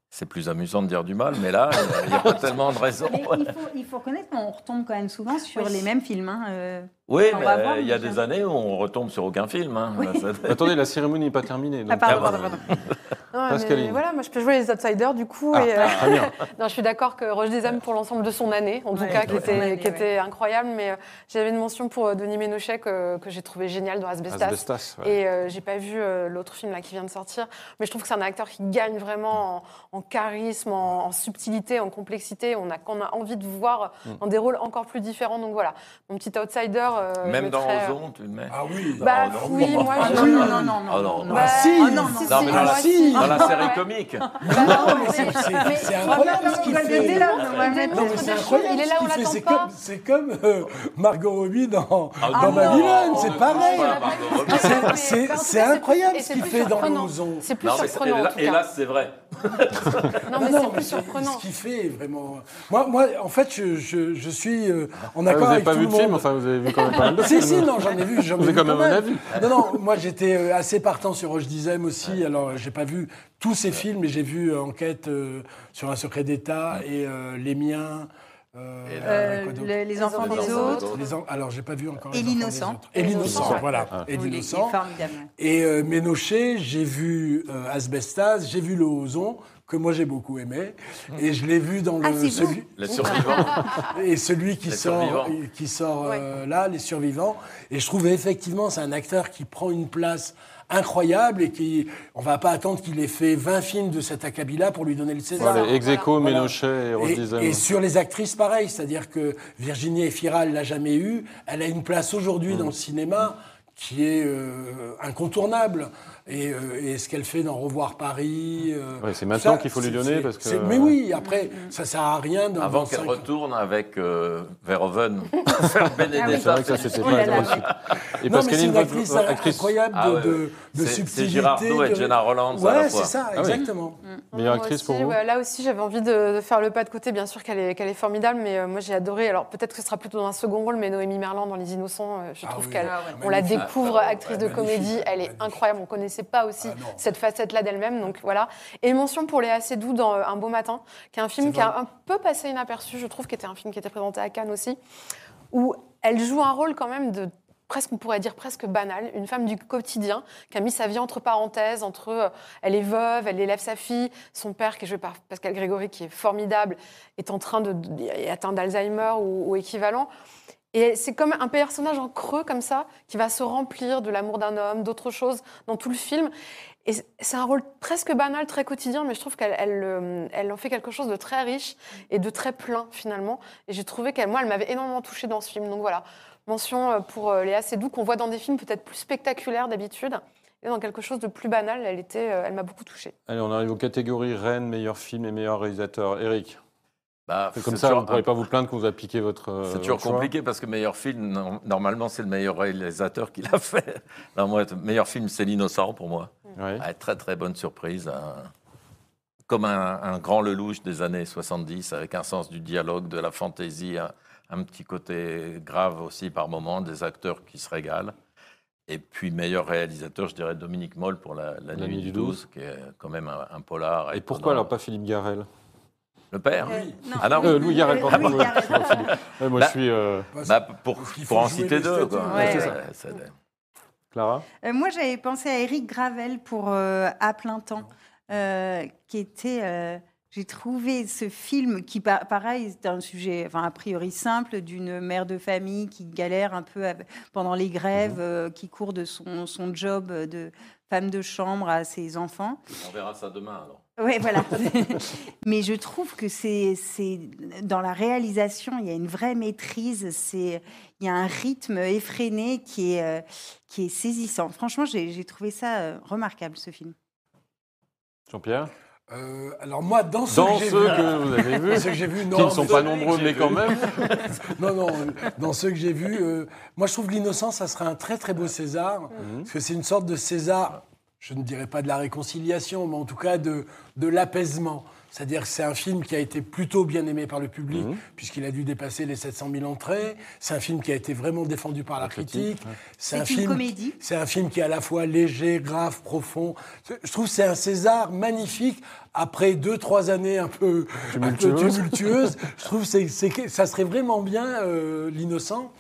c'est plus amusant de dire du mal, mais là, il n'y a pas tellement de raisons. mais il faut, il faut reconnaître qu'on retombe quand même souvent sur Oui. les mêmes films. hein, euh. Oui, mais voir, il y a des années où on retombe sur aucun film. hein. Ça- Attendez, la cérémonie n'est pas terminée. donc- Ah, pardon, Ah, pardon, pardon. Non, Pascaline. mais voilà, moi je peux jouer les outsiders du coup. Ah, et, euh, très bien. non, je suis d'accord que Roche des âmes pour l'ensemble de son année, en tout Ouais, cas, qui était, année, qui était incroyable. Mais euh, j'avais une mention pour euh, Denis Ménochet que, que j'ai trouvé génial dans Asbestas. Asbestas, ouais. Et euh, j'ai pas vu euh, l'autre film là qui vient de sortir, mais je trouve que c'est un acteur qui gagne vraiment en, en charisme, en, en subtilité, en complexité. On a envie de voir Mm. dans des rôles encore plus différents. Donc voilà, mon petit outsider. Euh, je Même dans mettrais, euh, Ozon, tu le mets Ah oui. Bah Non, non. oui, moi Ah je. non, non, non, non, Ah non, non. non. Ah si Ah non, non, si, Non, mais moi dans la, aussi. dans la série Ouais. comique. Bah non, mais- c'est- mais- incroyable ce qu'il fait. Non, mais incroyable. il est là ce où on qu'il fait. l'attend C'est pas. comme, c'est comme euh, Margot Robbie dans, Ah dans non. Babylone, c'est pareil. Voilà. C'est- Mais- C'est mais en tout c'est cas, c'est incroyable plus- et ce c'est qu'il plus fait dans surprenant. l'ozon. C'est plus Non, mais surprenant. en hélas, tout cas. hélas, c'est vrai. Non, mais Non, c'est plus surprenant. Ce qu'il fait, vraiment. Moi, moi, en fait, je, je, je suis euh, en Ah, accord vous n'avez avec pas tout vu le de film, monde. enfin vous avez vu quand même pas mal de Si, si, non, j'en ai vu. J'en ai Vous avez vu quand même un avis. Non, non, moi j'étais euh, assez partant sur Roche Dizem aussi. Alors, j'ai pas vu tous ces films, mais j'ai vu euh, Enquête euh, sur un secret d'État et euh, Les Miens. euh, Euh, quoi d'autre le- les enfants enfants des des autres. Les en- Alors, j'ai pas vu encore. Et Les l'Innocent. Autres. Et l'innocent, voilà. Ah. Et Oui, l'innocent. formidable. Et euh, Ménochet, j'ai vu euh, Asbestas, j'ai vu Le Ozon, que moi j'ai beaucoup aimé. Et je l'ai vu dans le. Ah, celui, Les survivants. et celui qui Les sort, survivants. qui sort euh, là, Les Survivants. Et je trouve effectivement, c'est un acteur qui prend une place incroyable et qui, on va pas attendre qu'il ait fait 20 films de cet acabit-là pour lui donner le César. Voilà, ex aequo, Voilà. Ménochet et Roche Et, et sur les actrices, pareil, c'est-à-dire que Virginie Efira, elle l'a jamais eu. Elle a une place aujourd'hui dans le cinéma qui est euh, incontournable. Et, euh, et ce qu'elle fait dans Revoir Paris. euh, Ouais, c'est maintenant qu'il faut lui donner parce que- Mais oui, après, ça sert à rien. Dans, Avant qu'elle retourne avec euh, Verhoeven faire Benedetta. C'est vrai que ça, c'était Oh pas réussi. Et Non, mais c'est Pascaline, une actrice, votre actrice incroyable de, Ah ouais, de, de C'est- c'est subtilité. Girardot et de- Jenna Rollins à Ouais, la fois. c'est ça, Ah oui. exactement. meilleure actrice aussi, pour vous ouais, Là aussi, j'avais envie de, de faire le pas de côté. Bien sûr qu'elle est, qu'elle est formidable, mais euh, moi j'ai adoré. Alors peut-être que ce sera plutôt dans un second rôle, mais Noémie Merlan dans Les Innocents, je Ah trouve qu'elle, Ah on la Magnifique. Découvre Ah, actrice de comédie. Elle est magnifique. incroyable. On connaissait pas aussi Ah cette facette-là d'elle-même, donc voilà. Et mention pour Léa Seydoux dans euh, Un beau matin, qui est un film qui a un peu passé inaperçu. Je trouve qui était un film qui était présenté à Cannes aussi, où elle joue un rôle quand même de presque, on pourrait dire presque banal, une femme du quotidien qui a mis sa vie entre parenthèses, entre euh, elle est veuve, elle élève sa fille, son père qui est joué par Pascal Grégory qui est formidable, est en train de, de- est atteint d'Alzheimer ou, ou équivalent. Et c'est comme un personnage en creux comme ça qui va se remplir de l'amour d'un homme, d'autres choses dans tout le film. Et c'est- un rôle presque banal, très quotidien, mais je trouve qu'elle elle, euh, elle en fait quelque chose de très riche et de très plein finalement. Et j'ai trouvé qu'elle, moi, elle m'avait énormément touchée dans ce film. Donc voilà, mention euh, pour euh, Léa Seydoux qu'on voit dans des films peut-être plus spectaculaires d'habitude. Et dans quelque chose de plus banal, elle, elle m'a beaucoup touchée. Allez, on arrive aux catégories reine, meilleur film et meilleur réalisateur. Eric, Bah, c'est comme ça, toujours vous ne pourrez pas vous plaindre qu'on vous a piqué votre. euh, C'est toujours votre choix. compliqué parce que meilleur film, normalement, c'est le meilleur réalisateur qui l'a fait. Non, moi, meilleur film, c'est L'Innocent pour moi. Ah, très, très bonne surprise. un- Comme un, un grand Lelouch des années 70, avec un sens du dialogue, de la fantaisie, un, un petit côté grave aussi par moment, des acteurs qui se régalent. Et puis, meilleur réalisateur, je dirais Dominique Moll pour La, La La Nuit du 12, qui est quand même un, un polar. Et pourquoi alors pas Philippe Garel Le père Euh, non. Ah non Euh, Louis Garrel, Louis pardon. Ouais, moi, Bah, je suis. euh, Bah, pour, pour en citer deux, quoi. Ouais, ouais. ça, Clara Euh, moi, j'avais pensé à Eric Gravel pour euh, À plein temps, euh, qui était. euh, j'ai trouvé ce film qui, pa- pareil, c'est un sujet, enfin, a priori simple, d'une mère de famille qui galère un peu pendant les grèves, euh, qui court de son, son job de femme de chambre à ses enfants. On verra ça demain, alors. Oui, voilà. Mais je trouve que c'est, c'est dans la réalisation, il y a une vraie maîtrise. C'est, il y a un rythme effréné qui est, euh, qui est saisissant. Franchement, j'ai, j'ai trouvé ça euh, remarquable ce film. Jean-Pierre? Euh, alors moi, dans ceux Dans que ceux vous avez vus, ceux que j'ai vus, qui non, ne sont pas nombreux, mais quand même. non, non, dans ceux que j'ai vus, euh, moi je trouve que l'innocence, ça serait un très très beau César, Mhm. parce que c'est une sorte de César, je ne dirais pas de la réconciliation, mais en tout cas de, de l'apaisement. C'est-à-dire que c'est un film qui a été plutôt bien aimé par le public, Mhm. puisqu'il a dû dépasser les 700 000 entrées. C'est un film qui a été vraiment défendu par la, critique. C'est un une film, comédie. C'est un film qui est à la fois léger, grave, profond. Je trouve que c'est un César magnifique. Après deux, trois années un peu un peu Tumultueuses. je trouve que c'est- c'est que ça serait vraiment bien, euh, l'innocent.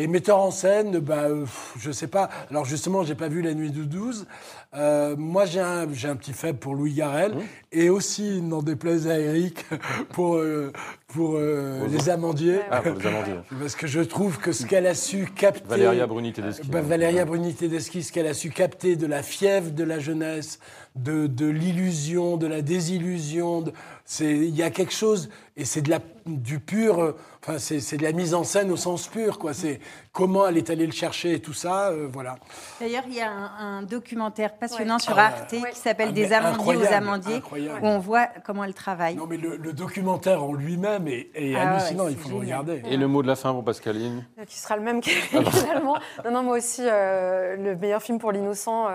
Et metteur en scène, bah, euh, je sais pas. Alors justement, j'ai pas vu La Nuit du 12. Euh, moi, j'ai un, j'ai un petit faible pour Louis Garrel. Et aussi, n'en déplaise à Eric, pour, euh, pour euh, Les Amandiers. Ah, pour Les Amandiers. Parce que je trouve que ce qu'elle a su capter... Valéria Bruni Tedeschi. Bah, Valéria Bruni Tedeschi, ce qu'elle a su capter de la fièvre de la jeunesse, de, de l'illusion, de la désillusion. de- Il y a quelque chose, et c'est de la, du pur, euh, enfin, c'est c'est de la mise en scène au sens pur, quoi. C'est comment elle est allée le chercher et tout ça, euh, voilà. D'ailleurs, il y a un, un documentaire passionnant Ouais. sur Ah, Arte ouais. qui s'appelle Ah, Des amandiers aux amandiers, incroyable. où on voit comment elle travaille. Non, mais le, le documentaire en lui-même est, est Ah ouais, hallucinant, il faut le regarder. Et le mot de la fin pour Pascaline qui sera le même bon? finalement. Non, non, moi aussi, euh, le meilleur film pour l'innocent.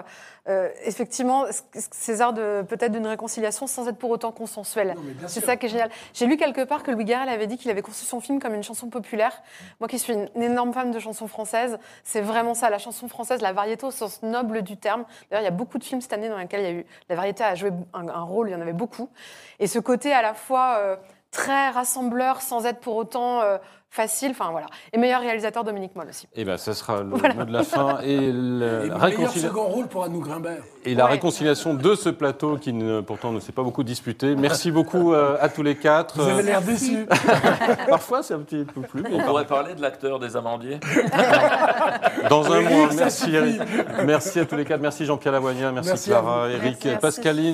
Euh, effectivement, c- c- César de peut-être d'une réconciliation sans être pour autant consensuel. C'est ça qui est génial. J'ai lu quelque part que Louis Garrel avait dit qu'il avait conçu son film comme une chanson populaire. Moi qui suis une, une énorme fan de chansons françaises, c'est vraiment ça, la chanson française, la variété au sens noble du terme. D'ailleurs, il y a beaucoup de films cette année dans lesquels il y a eu la variété a joué un, un rôle, il y en avait beaucoup. Et ce côté à la fois euh, très rassembleur sans être pour autant euh, facile, enfin voilà. Et meilleur réalisateur Dominique Moll aussi. Eh bien, ça sera le Voilà. mot de la fin. Et, le- Et réconcilia- second rôle pour Anou Grimbert. et la Ouais. réconciliation de ce plateau qui ne, pourtant ne s'est pas beaucoup disputé. Merci beaucoup euh, à tous les quatre. Vous avez l'air déçu. Parfois, c'est un petit peu plus. On pourrait parler de l'acteur des Amandiers Dans un mois. Merci, merci à tous les quatre. Merci Jean-Pierre Lavoignien. Merci, Merci Clara. Eric, Merci, merci. Pascaline.